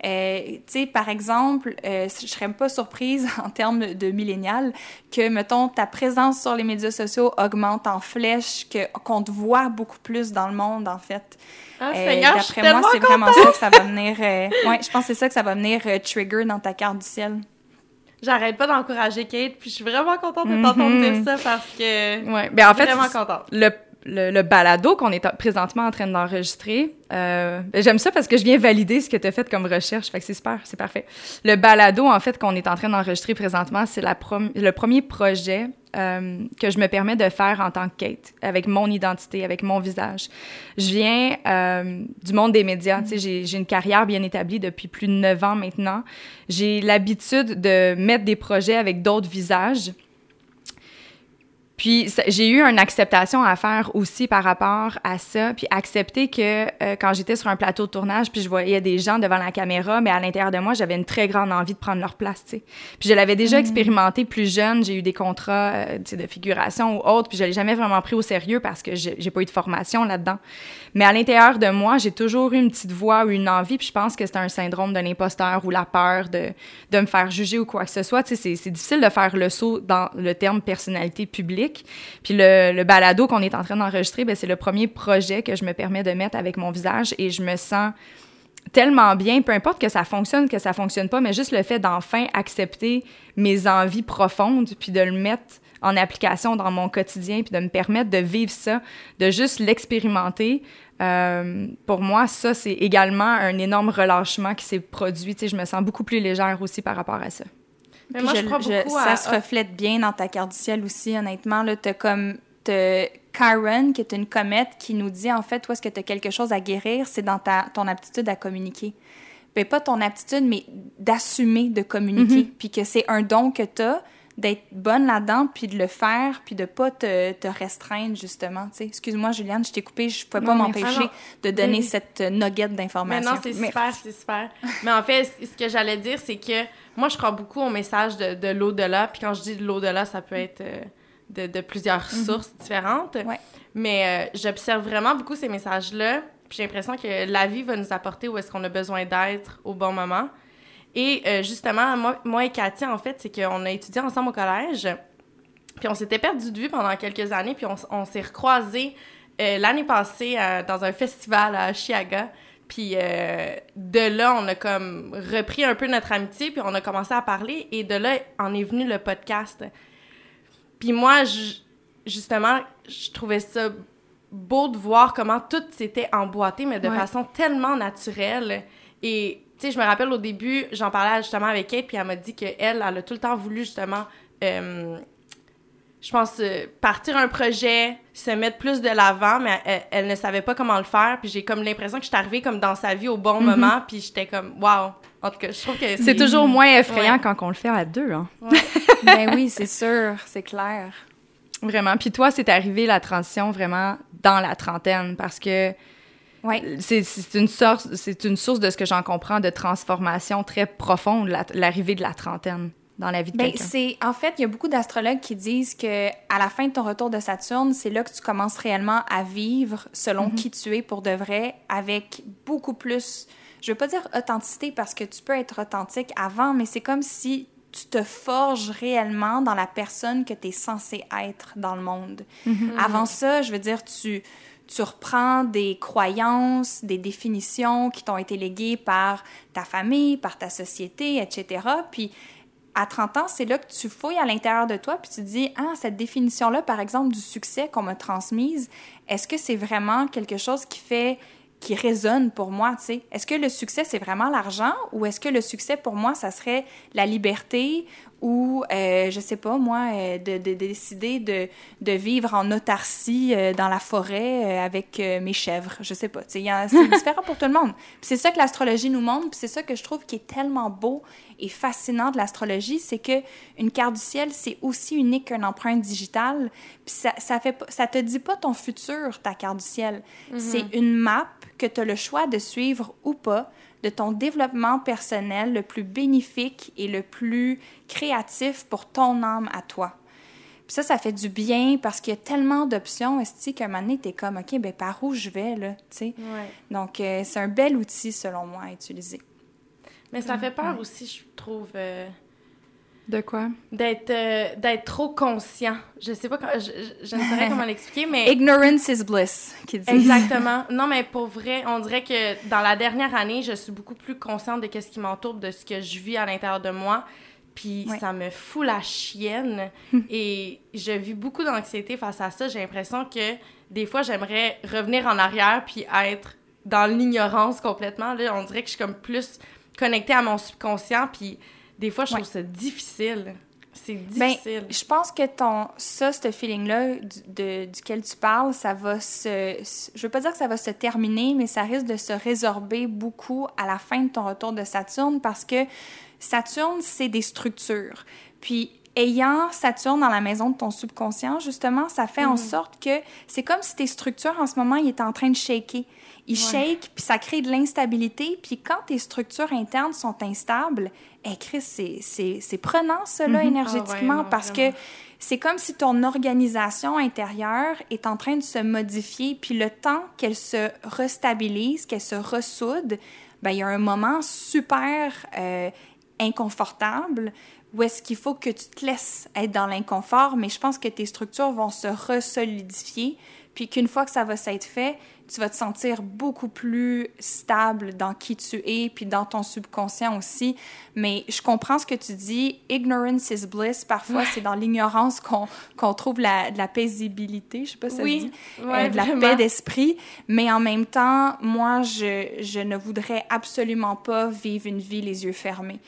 euh, tu sais par exemple euh, je serais pas surprise en termes de millénial que mettons ta présence sur les médias sociaux augmente en flèche que qu'on te voit beaucoup plus dans le monde en fait Ah, Euh, Seigneur, je suis d'après moi c'est vraiment ça que ça va venir euh, ouais je pense que c'est ça que ça va venir euh, trigger dans ta carte du ciel J'arrête pas d'encourager Kate, puis je suis vraiment contente de Mhm. t'entendre dire ça parce que. Ouais. Ben, en fait, vraiment contente. le, le, balado qu'on est en- présentement en train d'enregistrer, euh, ben, j'aime ça parce que je viens valider ce que tu as fait comme recherche. Fait que c'est super, c'est parfait. Le balado, en fait, qu'on est en train d'enregistrer présentement, c'est le premier projet euh, que je me permets de faire en tant que Kate, avec mon identité, avec mon visage. Je viens euh, du monde des médias. J'ai une carrière bien établie depuis plus de neuf ans maintenant. J'ai l'habitude de mettre des projets avec d'autres visages. Puis j'ai eu une acceptation à faire aussi par rapport à ça, puis accepter que euh, quand j'étais sur un plateau de tournage, puis je voyais des gens devant la caméra, mais à l'intérieur de moi, j'avais une très grande envie de prendre leur place, tu sais. Puis je l'avais déjà expérimenté plus jeune, j'ai eu des contrats euh, de figuration ou autre, puis je l'ai jamais vraiment pris au sérieux parce que j'ai pas eu de formation là-dedans. Mais à l'intérieur de moi, j'ai toujours eu une petite voix ou une envie, puis je pense que c'est un syndrome de l'imposteur ou la peur de, de me faire juger ou quoi que ce soit. Tu sais, c'est difficile de faire le saut dans le terme personnalité publique. Puis le, balado qu'on est en train d'enregistrer, ben, c'est le premier projet que je me permets de mettre avec mon visage et je me sens tellement bien, peu importe que ça fonctionne, que ça fonctionne pas, mais juste le fait d'enfin accepter mes envies profondes, puis de le mettre en application dans mon quotidien, puis de me permettre de vivre ça, de juste l'expérimenter. euh, pour moi, ça, c'est également un énorme relâchement qui s'est produit. Tu sais, je me sens beaucoup plus légère aussi par rapport à ça. Mais moi, je, crois je- ça à. se reflète bien dans ta carte du ciel aussi, honnêtement. Là, t'as comme t'as Karen, qui est une comète, qui nous dit en fait, où est-ce que tu as quelque chose à guérir, c'est dans ta, ton aptitude à communiquer. Ben, pas ton aptitude, mais d'assumer de communiquer. Mm-hmm. Puis que c'est un don que tu as, d'être bonne là-dedans, puis de le faire, puis de pas te, te restreindre, justement. tu sais. Excuse-moi, Juliane, je t'ai coupé, je pouvais pas m'empêcher de donner Oui. cette nugget Mais d'information. non, c'est super, c'est super. Mais en fait, ce que j'allais dire, c'est que moi, je crois beaucoup au message de, de l'au-delà. Puis quand je dis de l'au-delà, ça peut être euh, de, de plusieurs sources différentes. Ouais. Mais euh, j'observe vraiment beaucoup ces messages-là. Puis j'ai l'impression que la vie va nous apporter où est-ce qu'on a besoin d'être au bon moment. Et euh, justement, moi, moi et Cathy, en fait, c'est qu'on a étudié ensemble au collège. Puis on s'était perdu de vue pendant quelques années. Puis on, on s'est recroisés euh, l'année passée euh, dans un festival à Chiaga. Puis euh, de là, on a comme repris un peu notre amitié, puis on a commencé à parler. Et de là, en est venu le podcast. Puis moi, justement, je trouvais ça beau de voir comment tout s'était emboîté, mais de façon tellement naturelle. Et, tu sais, je me rappelle au début, j'en parlais justement avec Kate, puis elle m'a dit qu'elle, elle a tout le temps voulu justement, euh, je pense, euh, partir un projet, se mettre plus de l'avant, mais elle, ne savait pas comment le faire. Puis j'ai comme l'impression que je suis arrivée comme dans sa vie au bon mm-hmm. moment, puis j'étais comme, waouh! En tout cas, je trouve que c'est toujours moins effrayant quand on le fait à deux. Hein? ben oui, c'est sûr, c'est clair. Vraiment. Puis toi, c'est arrivé la transition vraiment dans la trentaine parce que ouais. c'est une, source, une source de ce que j'en comprends de transformation très profonde, l'arrivée de la trentaine dans la vie de ben, quelqu'un. En fait, il y a beaucoup d'astrologues qui disent que à la fin de ton retour de Saturne, c'est là que tu commences réellement à vivre selon mm-hmm. qui tu es pour de vrai, avec beaucoup plus, je veux pas dire authenticité parce que tu peux être authentique avant, mais c'est comme si tu te forges réellement dans la personne que tu es censé être dans le monde. Mm-hmm. Avant ça, je veux dire, tu, tu reprends des croyances, des définitions qui t'ont été léguées par ta famille, par ta société, etc. Puis à 30 ans, c'est là que tu fouilles à l'intérieur de toi, puis tu te dis, ah, cette définition-là, par exemple, du succès qu'on m'a transmise, est-ce que c'est vraiment quelque chose qui fait qui résonne pour moi, tu sais? Est-ce que le succès, c'est vraiment l'argent ou est-ce que le succès, pour moi, ça serait la liberté ou, euh, je sais pas, moi, euh, de, de, décider de, de, vivre en autarcie euh, dans la forêt euh, avec mes chèvres. Je sais pas. C'est différent pour tout le monde. C'est ça que l'astrologie nous montre, c'est ça que je trouve qui est tellement beau et fascinant de l'astrologie, c'est que une carte du ciel, c'est aussi unique qu'une empreinte digitale. Puis ça, ça, fait, ça te dit pas ton futur, ta carte du ciel. Mm-hmm. C'est une map que tu as le choix de suivre ou pas de ton développement personnel le plus bénéfique et le plus créatif pour ton âme à toi. Puis ça, ça fait du bien parce qu'il y a tellement d'options, est qu'à un moment donné, t'es comme, OK, ben par où je vais, là, tu sais? Donc, euh, c'est un bel outil, selon moi, à utiliser. Mais ça fait peur aussi, je trouve... Euh, de quoi? D'être euh, d'être trop conscient. Je sais pas, je, je, ne saurais comment l'expliquer, mais... Ignorance is bliss, qui dit. Exactement. Non, mais pour vrai, on dirait que dans la dernière année, je suis beaucoup plus consciente de ce qui m'entoure, de ce que je vis à l'intérieur de moi. Puis ça me fout la chienne. et je vis beaucoup d'anxiété face à ça. J'ai l'impression que des fois, j'aimerais revenir en arrière puis être dans l'ignorance complètement. Là, on dirait que je suis comme plus connectée à mon subconscient, puis des fois, je trouve ça difficile. C'est ben, difficile. je pense que ton ça, ce feeling-là de, duquel tu parles, ça va se... Je veux pas dire que ça va se terminer, mais ça risque de se résorber beaucoup à la fin de ton retour de Saturne parce que Saturne, c'est des structures. Puis ayant Saturne dans la maison de ton subconscient, justement, ça fait en mhm. sorte que c'est comme si tes structures en ce moment, ils étaient en train de shaker il shake, puis ça crée de l'instabilité. Puis quand tes structures internes sont instables, eh, Chris, c'est prenant, cela, mhm. énergétiquement, ah parce que c'est comme si ton organisation intérieure est en train de se modifier, puis le temps qu'elle se restabilise, qu'elle se ressoude, ben, il y a un moment super euh, inconfortable où est-ce qu'il faut que tu te laisses être dans l'inconfort, mais je pense que tes structures vont se resolidifier, puis qu'une fois que ça va s'être fait, tu vas te sentir beaucoup plus stable dans qui tu es, puis dans ton subconscient aussi. Mais je comprends ce que tu dis. Ignorance is bliss. Parfois, c'est dans l'ignorance qu'on trouve la, de la paisibilité, je sais pas si ça se dit, euh, de la paix d'esprit. Mais en même temps, moi, je, je ne voudrais absolument pas vivre une vie les yeux fermés.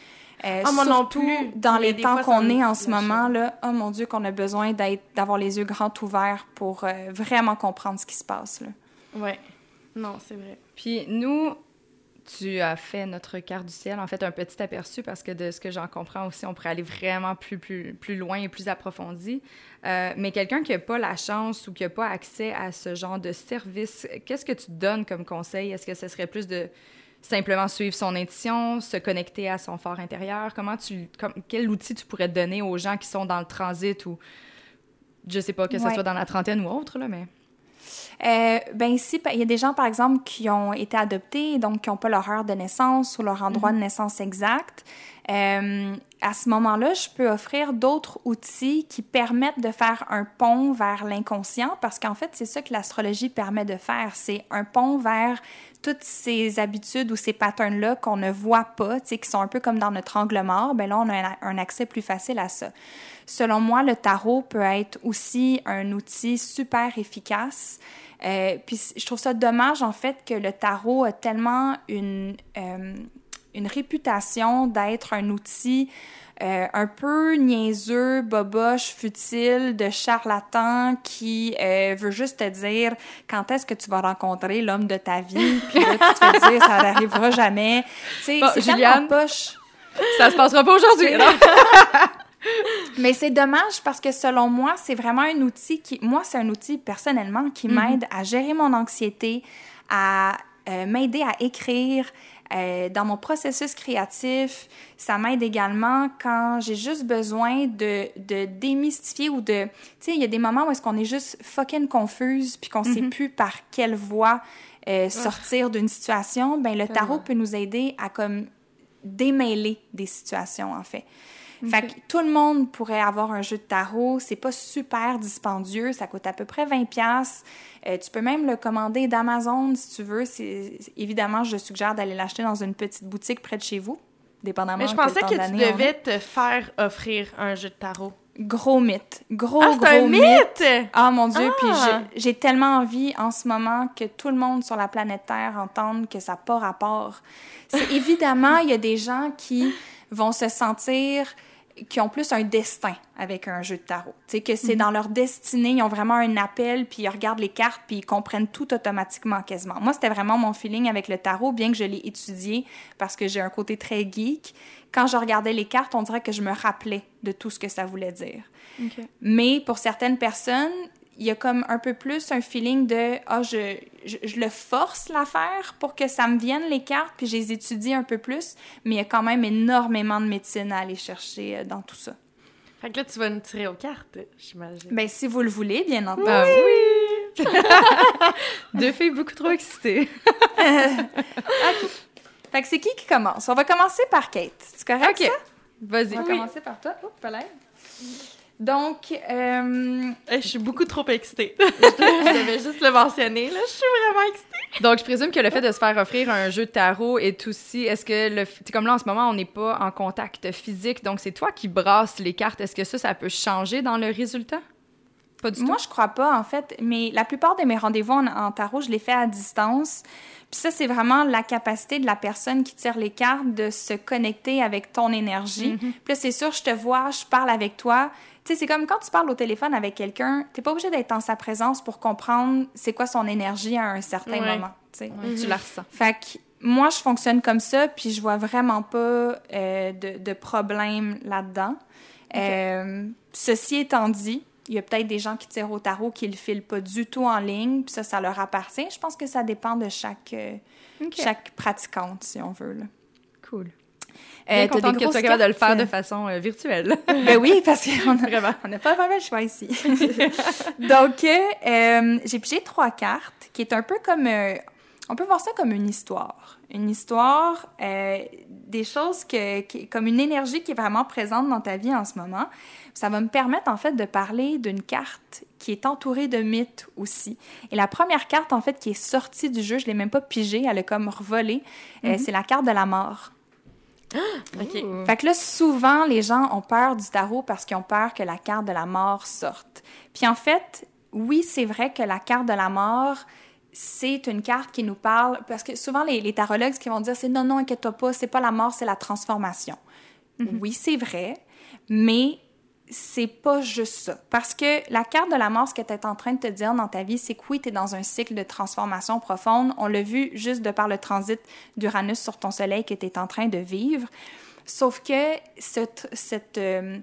Euh, oh, non plus. dans les temps qu'on est en ce moment, là, oh mon Dieu, qu'on a besoin d'avoir les yeux grands ouverts pour euh, vraiment comprendre ce qui se passe. Là. Ouais. Non, c'est vrai. Puis nous, tu as fait notre carte du ciel, en fait, un petit aperçu parce que de ce que j'en comprends aussi, on pourrait aller vraiment plus, plus, plus loin et plus approfondi. Euh, mais quelqu'un qui n'a pas la chance ou qui n'a pas accès à ce genre de service, qu'est-ce que tu donnes comme conseil? Est-ce que ce serait plus de simplement suivre son intuition, se connecter à son fort intérieur? Comment tu, comme, quel outil tu pourrais donner aux gens qui sont dans le transit ou, je sais pas, que ce soit dans la trentaine ou autre, là, mais... Euh, ben ici, il y a des gens, par exemple, qui ont été adoptés, donc qui n'ont pas leur heure de naissance ou leur endroit de mhm. naissance exact. euh, à ce moment-là, je peux offrir d'autres outils qui permettent de faire un pont vers l'inconscient, parce qu'en fait, c'est ça que l'astrologie permet de faire. C'est un pont vers toutes ces habitudes ou ces patterns-là qu'on ne voit pas, qui sont un peu comme dans notre angle mort. Ben là, on a un accès plus facile à ça. Selon moi, le tarot peut être aussi un outil super efficace. Euh, puis je trouve ça dommage, en fait, que le tarot a tellement une, euh, une réputation d'être un outil euh, un peu niaiseux, boboche, futile, de charlatan qui veut juste te dire quand est-ce que tu vas rencontrer l'homme de ta vie, puis là, tu te fais dire ça n'arrivera jamais. Tu sais, c'est Juliane, poche. Ça se passera pas aujourd'hui, Mais c'est dommage parce que selon moi, c'est vraiment un outil qui, moi, c'est un outil personnellement qui mhm. m'aide à gérer mon anxiété, à euh, m'aider à écrire. Euh, dans mon processus créatif, ça m'aide également quand j'ai juste besoin de, de démystifier ou de... Tu sais, il y a des moments où est-ce qu'on est juste fucking confuse puis qu'on sait mhm. plus par quelle voie euh, ah. sortir d'une situation. Ben le tarot peut nous aider à comme démêler des situations, en fait. Fait que tout le monde pourrait avoir un jeu de tarot. C'est pas super dispendieux. Ça coûte à peu près 20 pièces. Euh, tu peux même le commander d'Amazon si tu veux. Évidemment, je suggère d'aller l'acheter dans une petite boutique près de chez vous, dépendamment Mais je pensais que tu devais te faire offrir un jeu de tarot. Gros mythe. Gros, ah, gros un mythe! Ah, mon Dieu. Puis ah! j'ai tellement envie en ce moment que tout le monde sur la planète Terre entende que ça n'a pas rapport. C'est évidemment, il y a des gens qui vont se sentir qui ont plus un destin avec un jeu de tarot. Tu sais, que c'est mhm. dans leur destinée, ils ont vraiment un appel, puis ils regardent les cartes, puis ils comprennent tout automatiquement quasiment. Moi, c'était vraiment mon feeling avec le tarot, bien que je l'ai étudié parce que j'ai un côté très geek. Quand je regardais les cartes, on dirait que je me rappelais de tout ce que ça voulait dire. Mais pour certaines personnes, il y a comme un peu plus un feeling de ah je, je, le force l'affaire pour que ça me vienne les cartes puis je les étudie un peu plus mais il y a quand même énormément de médecine à aller chercher euh, dans tout ça. Fait que là tu vas nous tirer aux cartes, j'imagine. Ben si vous le voulez bien entendu. Ah oui. Deux filles beaucoup trop excitées. Fait que c'est qui qui commence? On va commencer par Kate. C'est correct OK. Vas-y. On va commencer par toi. Oups, donc, euh... je suis beaucoup trop excitée. je devais juste le mentionner, là. Je suis vraiment excitée. Donc, je présume que le fait de se faire offrir un jeu de tarot est aussi. Est-ce que le. Comme là, en ce moment, on n'est pas en contact physique, donc c'est toi qui brasses les cartes. Est-ce que ça, ça peut changer dans le résultat? Pas du Moi, je crois pas, en fait. Mais la plupart de mes rendez-vous en, tarot, je les fais à distance. Puis ça, c'est vraiment la capacité de la personne qui tire les cartes de se connecter avec ton énergie. Mm-hmm. Puis là, c'est sûr, je te vois, je parle avec toi c'est comme quand tu parles au téléphone avec quelqu'un, t'es pas obligé d'être en sa présence pour comprendre c'est quoi son énergie à un certain moment. Tu la ressens. Fait que moi, je fonctionne comme ça, puis je vois vraiment pas euh, de, de, problème là-dedans. Euh, ceci étant dit, il y a peut-être des gens qui tirent au tarot qui le filent pas du tout en ligne, puis ça, ça leur appartient. Je pense que ça dépend de chaque, euh, chaque pratiquante, si on veut. Là. Cool. Euh, contente que tu sois capable de le faire de façon euh, virtuelle. ben oui, parce qu'on n'a pas vraiment le choix ici. Donc, euh, j'ai pigé trois cartes, qui est un peu comme... Euh, on peut voir ça comme une histoire. Une histoire, des choses que, comme une énergie qui est vraiment présente dans ta vie en ce moment. Ça va me permettre, en fait, de parler d'une carte qui est entourée de mythes aussi. Et la première carte, en fait, qui est sortie du jeu, je ne l'ai même pas pigée, elle est comme revolée, mm-hmm. c'est la carte de la mort. OK. Fait que là, souvent, les gens ont peur du tarot parce qu'ils ont peur que la carte de la mort sorte. Puis en fait, oui, c'est vrai que la carte de la mort, c'est une carte qui nous parle, parce que souvent, les, les tarologues, ce qu'ils vont dire, c'est non, non, inquiète-toi pas, c'est pas la mort, c'est la transformation. Mm-hmm. Oui, c'est vrai, mais c'est pas juste ça. Parce que la carte de la mort, ce que tu es en train de te dire dans ta vie, c'est que oui, tu es dans un cycle de transformation profonde. On l'a vu juste de par le transit d'Uranus sur ton soleil que tu es en train de vivre. Sauf que cette, euh,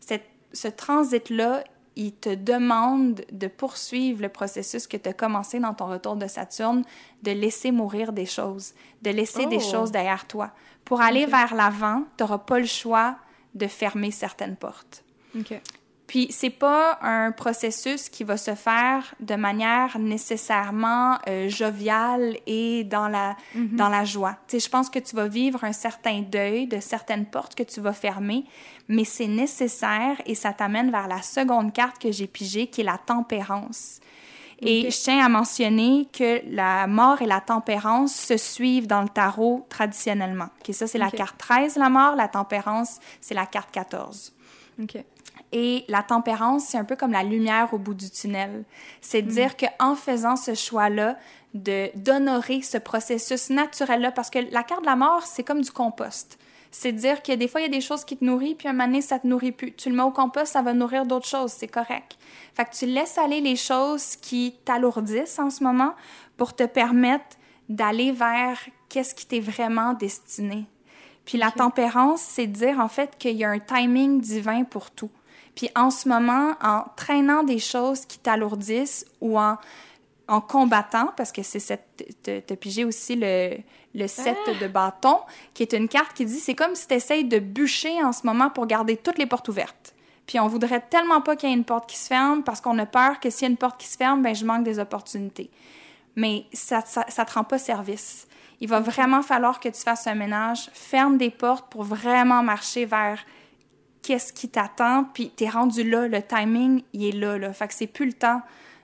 cette, ce transit-là, il te demande de poursuivre le processus que tu as commencé dans ton retour de Saturne, de laisser mourir des choses, de laisser des oh! choses derrière toi. Pour aller vers l'avant, tu n'auras pas le choix de fermer certaines portes. Puis c'est pas un processus qui va se faire de manière nécessairement euh, joviale et dans la Mhm. dans la joie. Tu sais, je pense que tu vas vivre un certain deuil de certaines portes que tu vas fermer, mais c'est nécessaire et ça t'amène vers la seconde carte que j'ai pigée qui est la tempérance. Et je tiens à mentionner que la mort et la tempérance se suivent dans le tarot traditionnellement. Ok, ça, c'est la carte 13, la mort. La tempérance, c'est la carte 14. OK. Et la tempérance, c'est un peu comme la lumière au bout du tunnel. C'est de dire qu'en faisant ce choix-là, de d'honorer ce processus naturel-là, parce que la carte de la mort, c'est comme du compost. C'est dire que des fois, il y a des choses qui te nourrissent, puis un moment donné, ça te nourrit plus. Tu le mets au compost, ça va nourrir d'autres choses, c'est correct. Fait que tu laisses aller les choses qui t'alourdissent en ce moment pour te permettre d'aller vers qu'est-ce qui t'est vraiment destiné. Puis la tempérance, c'est dire en fait qu'il y a un timing divin pour tout. Puis en ce moment, en traînant des choses qui t'alourdissent ou en, en combattant, parce que c'est cette. T'as pigé aussi le, le set de bâton, qui est une carte qui dit c'est comme si tu essayes de bûcher en ce moment pour garder toutes les portes ouvertes. Puis on voudrait tellement pas qu'il y ait une porte qui se ferme parce qu'on a peur que s'il y a une porte qui se ferme, ben je manque des opportunités. Mais ça, ça, ça te rend pas service. Il va vraiment falloir que tu fasses un ménage, ferme des portes pour vraiment marcher vers qu'est-ce qui t'attend, puis t'es rendu là, le timing, il est là, là. Fait que c'est plus le temps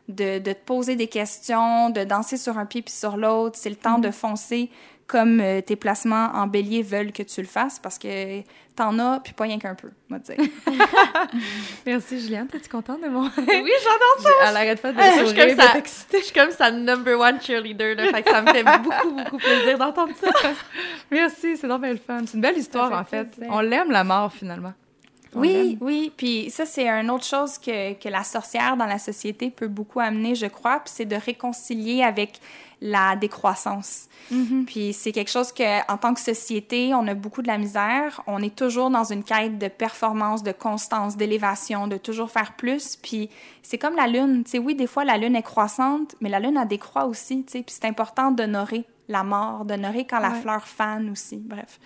de, de te poser des questions, de danser sur un pied puis sur l'autre, c'est le temps de foncer comme euh, tes placements en bélier veulent que tu le fasses, parce que t'en as, puis pas rien qu'un peu, moi dire. Merci, Juliane. T'es-tu contente de mon... Oui, j'adore ça. Elle arrête pas de Je suis sourire, comme t'exciter. Je suis comme sa number one cheerleader, là. Fait que ça me fait beaucoup, beaucoup plaisir d'entendre ça. Merci, c'est donc bien le fun. C'est une belle histoire, Ça en fait fait. plaisir. On l'aime, la mort, finalement. Oui, oui. Puis ça, c'est une autre chose que, que la sorcière dans la société peut beaucoup amener, je crois, puis c'est de réconcilier avec la décroissance. Puis c'est quelque chose que, en tant que société, on a beaucoup de la misère. On est toujours dans une quête de performance, de constance, d'élévation, de toujours faire plus. Puis c'est comme la lune. Tu sais, oui, des fois, la lune est croissante, mais la lune a décroît aussi, tu sais. Puis c'est important d'honorer la mort, d'honorer quand la fleur fane aussi. Bref,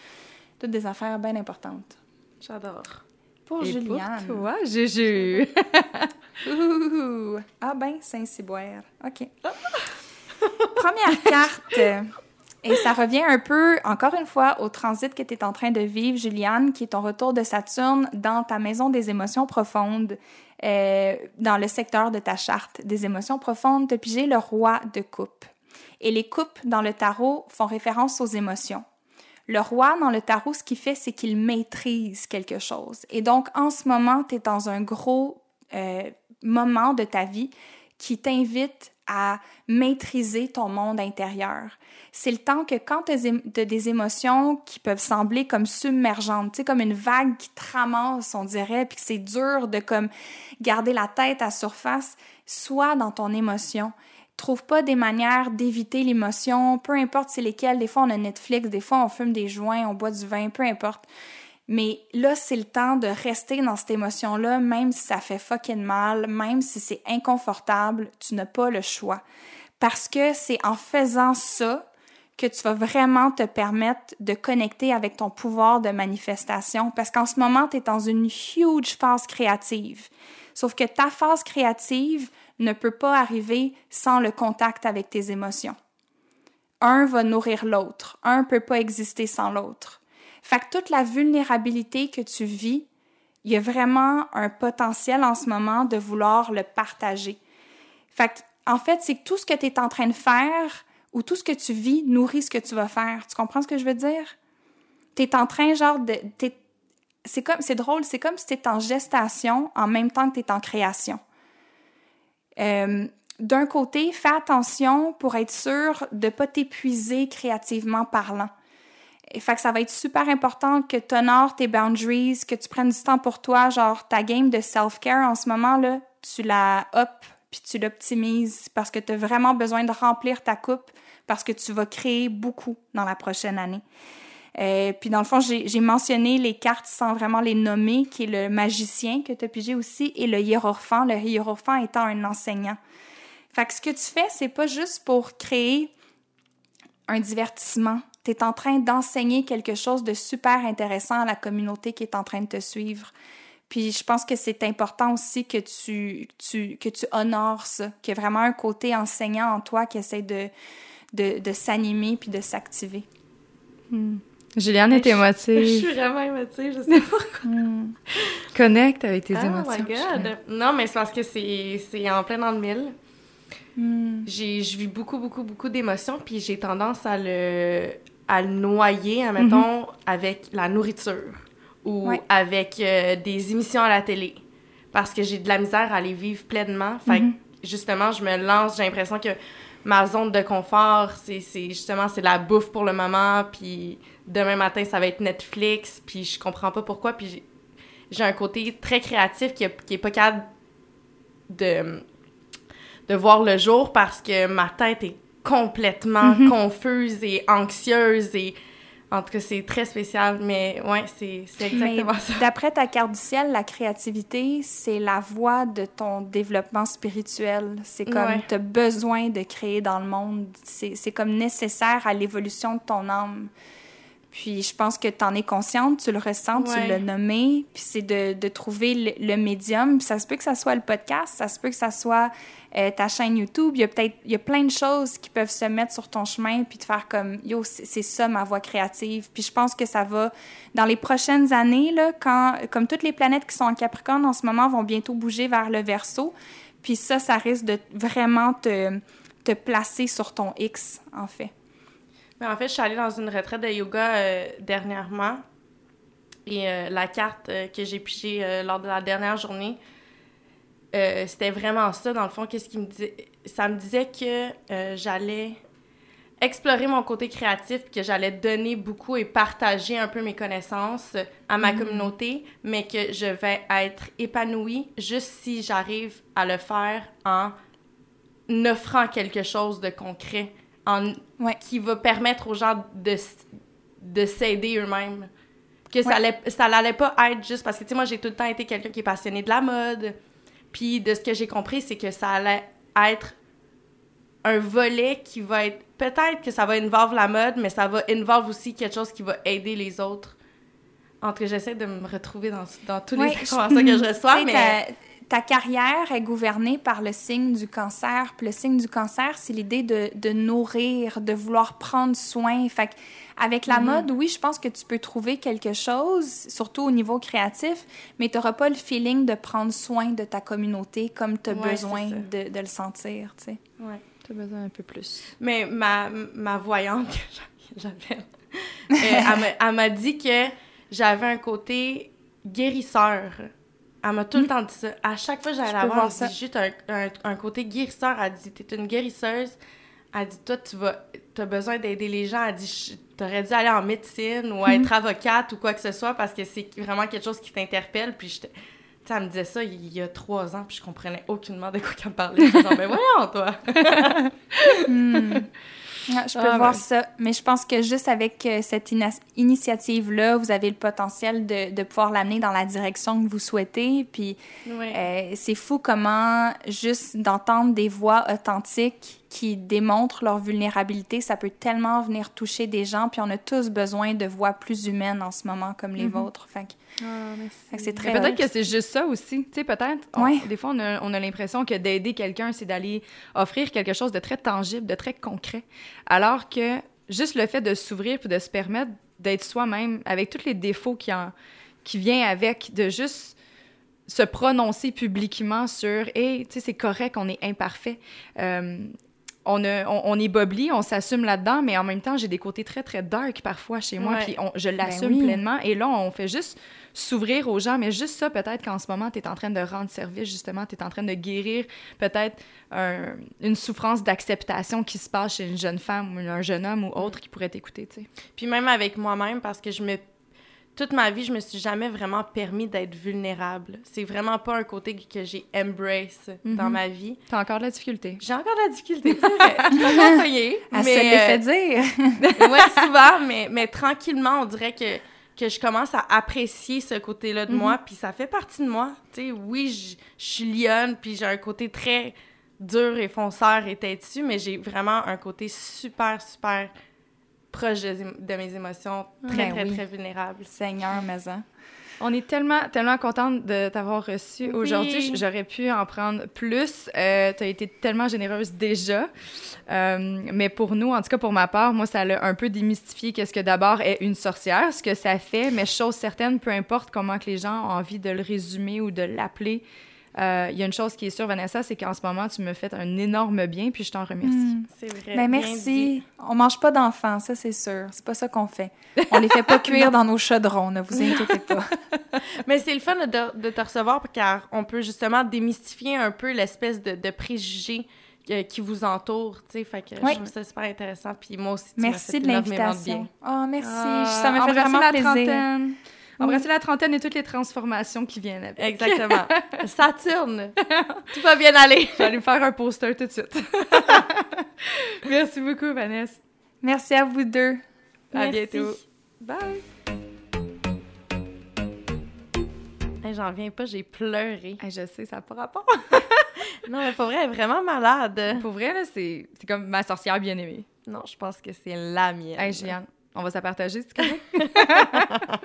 toutes des affaires bien importantes. J'adore. Pour Et Juliane. pour toi, Juju. Ouh. Ah ben, Saint-Cyboire. OK. Première carte. Et ça revient un peu, encore une fois, au transit que tu es en train de vivre, Juliane, qui est ton retour de Saturne dans ta maison des émotions profondes, euh, dans le secteur de ta charte des émotions profondes. As pigé le roi de coupe. Et les coupes dans le tarot font référence aux émotions. Le roi, dans le tarot, ce qu'il fait, c'est qu'il maîtrise quelque chose. Et donc, en ce moment, tu es dans un gros euh, moment de ta vie qui t'invite à maîtriser ton monde intérieur. C'est le temps que quand tu as des émotions qui peuvent sembler comme submergentes, tu comme une vague qui te ramasse, on dirait, puis c'est dur de comme garder la tête à surface, sois dans ton émotion. Trouve pas des manières d'éviter l'émotion, peu importe c'est lesquelles. Des fois, on a Netflix, des fois, on fume des joints, on boit du vin, peu importe. Mais là, c'est le temps de rester dans cette émotion-là, même si ça fait fucking mal, même si c'est inconfortable, tu n'as pas le choix. Parce que c'est en faisant ça que tu vas vraiment te permettre de connecter avec ton pouvoir de manifestation. Parce qu'en ce moment, tu es dans une huge phase créative. Sauf que ta phase créative ne peut pas arriver sans le contact avec tes émotions. Un va nourrir l'autre. Un peut pas exister sans l'autre. Fait que toute la vulnérabilité que tu vis, il y a vraiment un potentiel en ce moment de vouloir le partager. Fait que, en fait, c'est que tout ce que tu es en train de faire ou tout ce que tu vis nourrit ce que tu vas faire. Tu comprends ce que je veux dire? Tu es en train, genre, de. C'est comme, c'est drôle, c'est comme si tu en gestation en même temps que tu en création. Euh, D'un côté, fais attention pour être sûr de ne pas t'épuiser créativement parlant. Fait que ça va être super important que tu honores tes boundaries, que tu prennes du temps pour toi. Genre, ta game de self-care en ce moment, là, tu la up puis tu l'optimises parce que tu as vraiment besoin de remplir ta coupe parce que tu vas créer beaucoup dans la prochaine année. Euh, puis dans le fond, j'ai mentionné les cartes sans vraiment les nommer, qui est le magicien que tu as pigé aussi et le hiérophant, le hiérophant étant un enseignant. Fait que ce que tu fais, c'est pas juste pour créer un divertissement. Tu es en train d'enseigner quelque chose de super intéressant à la communauté qui est en train de te suivre. Puis je pense que c'est important aussi que tu, tu, que honores ça, qu'il y a vraiment un côté enseignant en toi qui essaie de s'animer puis de s'activer. Hmm. Juliane est émotive. Je suis vraiment émotive, je sais pas pourquoi. Hmm. Connecte avec tes oh émotions. my God! Non, mais c'est parce que c'est en plein dans le mille. Hmm. J'ai- Je vis beaucoup, beaucoup, beaucoup d'émotions, puis j'ai tendance à le, à le noyer, admettons, avec la nourriture ou Ouais. avec euh, des émissions à la télé. Parce que j'ai de la misère à les vivre pleinement. Fait que, justement, je me lance, j'ai l'impression que ma zone de confort, c'est c'est- justement, c'est la bouffe pour le moment, puis demain matin, ça va être Netflix, puis je comprends pas pourquoi, puis j'ai- un côté très créatif qui, qui est pas capable de, de voir le jour parce que ma tête est complètement confuse et anxieuse et en tout cas c'est très spécial mais ouais c'est c'est exactement Mais ça D'après ta carte du ciel, la créativité, c'est la voie de ton développement spirituel. C'est comme Ouais. tu as besoin de créer dans le monde. C'est c'est comme nécessaire à l'évolution de ton âme. Puis je pense que tu en es consciente, tu le ressens, tu l'as nommé. Puis c'est de, de trouver le, le médium. Puis ça se peut que ça soit le podcast, ça se peut que ça soit euh, ta chaîne YouTube. Il y a peut-être il y a plein de choses qui peuvent se mettre sur ton chemin puis te faire comme yo, c'est ça ma voie créative. Puis je pense que ça va dans les prochaines années là, quand comme toutes les planètes qui sont en Capricorne en ce moment vont bientôt bouger vers le Verseau. Puis ça, ça risque de vraiment te te placer sur ton X en fait. Mais en fait je suis allée dans une retraite de yoga euh, dernièrement. Et euh, la carte euh, que j'ai pigée lors de la dernière journée c'était vraiment ça dans le fond qu'est-ce qui me disait ça me disait que j'allais explorer mon côté créatif que j'allais donner beaucoup et partager un peu mes connaissances à ma communauté, mais que je vais être épanouie juste si j'arrive à le faire en offrant quelque chose de concret, en Ouais. qui va permettre aux gens de, de s'aider eux-mêmes. Que ça Ouais. allait, ça allait pas être juste parce que, tu sais, moi, j'ai tout le temps été quelqu'un qui est passionné de la mode. Puis de ce que j'ai compris, c'est que ça allait être un volet qui va être. Peut-être que ça va involve la mode, mais ça va involve aussi quelque chose qui va aider les autres. En tout cas, j'essaie de me retrouver dans, dans tous Ouais, les informations que je reçois, mais. Ta, carrière est gouvernée par le signe du cancer. Puis le signe du cancer, c'est l'idée de, de nourrir, de vouloir prendre soin. Fait que avec la Mhm. mode, oui, je pense que tu peux trouver quelque chose, surtout au niveau créatif, mais tu n'auras pas le feeling de prendre soin de ta communauté comme tu as Ouais, besoin de, de le sentir, tu sais. Ouais. T'as besoin un peu plus. Mais ma, ma voyante, que j'appelle, euh, elle m'a dit que j'avais un côté guérisseur. Elle m'a tout le temps dit ça. À chaque fois que j'allais Je la voir, elle dit juste un, un, un côté guérisseur. Elle dit T'es une guérisseuse. Elle dit Toi, tu vas, as besoin d'aider les gens. Elle dit Je- T'aurais dû aller en médecine ou être avocate ou quoi que ce soit parce que c'est vraiment quelque chose qui t'interpelle. Puis j'étais. Tu sais, elle me disait ça il y a trois ans, puis je comprenais aucunement de quoi qu'elle me parlait. J'étais genre, ben voyons, toi! Hmm. Je peux Ah, voir ouais. ça. Mais je pense que juste avec euh, cette initiative-là, vous avez le potentiel de, de pouvoir l'amener dans la direction que vous souhaitez. Puis euh, c'est fou comment juste d'entendre des voix authentiques qui démontrent leur vulnérabilité, ça peut tellement venir toucher des gens. Puis on a tous besoin de voix plus humaines en ce moment comme les Mhm. vôtres. Fait que, que c'est très peut-être que c'est juste ça aussi. Tu sais, peut-être. Ouais. Des fois, on a, on a l'impression que d'aider quelqu'un, c'est d'aller offrir quelque chose de très tangible, de très concret. Alors que juste le fait de s'ouvrir puis de se permettre d'être soi-même avec tous les défauts qui, en, qui vient avec, de juste se prononcer publiquement sur Hey, tu sais, c'est correct, on est imparfait. Euh, on, a- on, on est bobli, on s'assume là-dedans, mais en même temps, j'ai des côtés très, très dark parfois chez moi, puis je l'assume oui. pleinement. Et là, on fait juste s'ouvrir aux gens, mais juste ça, peut-être qu'en ce moment, tu es en train de rendre service, justement, tu es en train de guérir peut-être un- une souffrance d'acceptation qui se passe chez une jeune femme ou un jeune homme ou autre qui pourrait t'écouter, tu sais. Puis même avec moi-même, parce que je me... Toute ma vie, je me suis jamais vraiment permis d'être vulnérable. C'est vraiment pas un côté que j'ai embrace dans Mhm. ma vie. T'as encore de la difficulté. J'ai encore de la difficulté, c'est vrai. Je mais, se l'est fait euh, dire. ouais, souvent, mais, mais tranquillement, on dirait que, que je commence à apprécier ce côté-là de moi, puis ça fait partie de moi. Tu sais, oui, je je suis lionne, puis j'ai un côté très dur et fonceur et têtu, mais j'ai vraiment un côté super, super proche de, de mes émotions, très, Ben très, oui. très vulnérable. Seigneur, mais hein. On est tellement, tellement contente de t'avoir reçu Oui. aujourd'hui. J'aurais pu en prendre plus. Euh, tu as été tellement généreuse déjà. Euh, mais pour nous, en tout cas pour ma part, moi, ça l'a un peu démystifié qu'est-ce que d'abord est une sorcière, ce que ça fait, mais chose certaine, peu importe comment que les gens ont envie de le résumer ou de l'appeler, euh, il y a une chose qui est sûre, Vanessa, c'est qu'en ce moment, tu me fais un énorme bien, puis je t'en remercie. Hmm. C'est vrai. Ben bien merci. dit. On mange pas d'enfants, ça c'est sûr. C'est pas ça qu'on fait. On les fait pas cuire dans nos chaudrons, ne vous inquiétez pas. Mais c'est le fun de, de te recevoir car on peut justement démystifier un peu l'espèce de, de préjugés que- qui vous entourent, tu sais. Fait que Oui. je trouve ça super intéressant. Puis moi aussi, tu Merci fait de l'invitation. Oh, merci. Ah, ça me fait vraiment la plaisir. trentaine. Embrasser la trentaine et toutes les transformations qui viennent avec. Exactement. Saturne, tout va bien aller. Je vais aller me faire un poster tout de suite. Merci beaucoup, Vanessa. Merci à vous deux. À Merci. bientôt. Bye. Hey, J'en reviens pas, j'ai pleuré. Hey, je sais, ça n'a pas rapport. Non, mais pour vrai, elle est vraiment malade. Pour vrai, là, c'est c'est comme ma sorcière bien-aimée. Non, je pense que c'est la mienne. Hey, on va se la partager, c'est correct?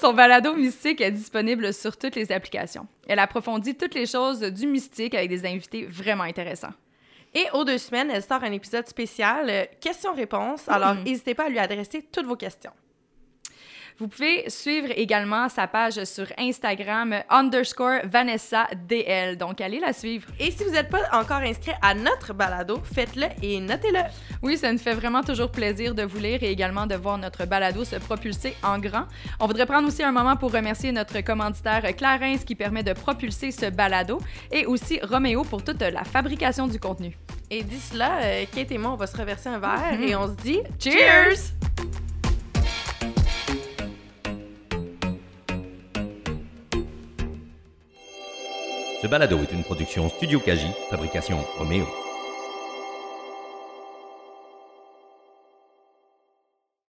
Son balado mystique est disponible sur toutes les applications. Elle approfondit toutes les choses du mystique avec des invités vraiment intéressants. Et aux deux semaines, elle sort un épisode spécial euh, questions-réponses. Alors, n'hésitez pas à lui adresser toutes vos questions. Vous pouvez suivre également sa page sur Instagram underscore Vanessa DL. Donc, allez la suivre. Et si vous n'êtes pas encore inscrit à notre balado, faites-le et notez-le. Oui, ça nous fait vraiment toujours plaisir de vous lire et également de voir notre balado se propulser en grand. On voudrait prendre aussi un moment pour remercier notre commanditaire Clarins qui permet de propulser ce balado et aussi Roméo pour toute la fabrication du contenu. Et d'ici là, euh, Kate et moi, on va se reverser un verre Mhm. et on se dit Cheers! Ce balado est une production Studio Kaji, fabrication Roméo.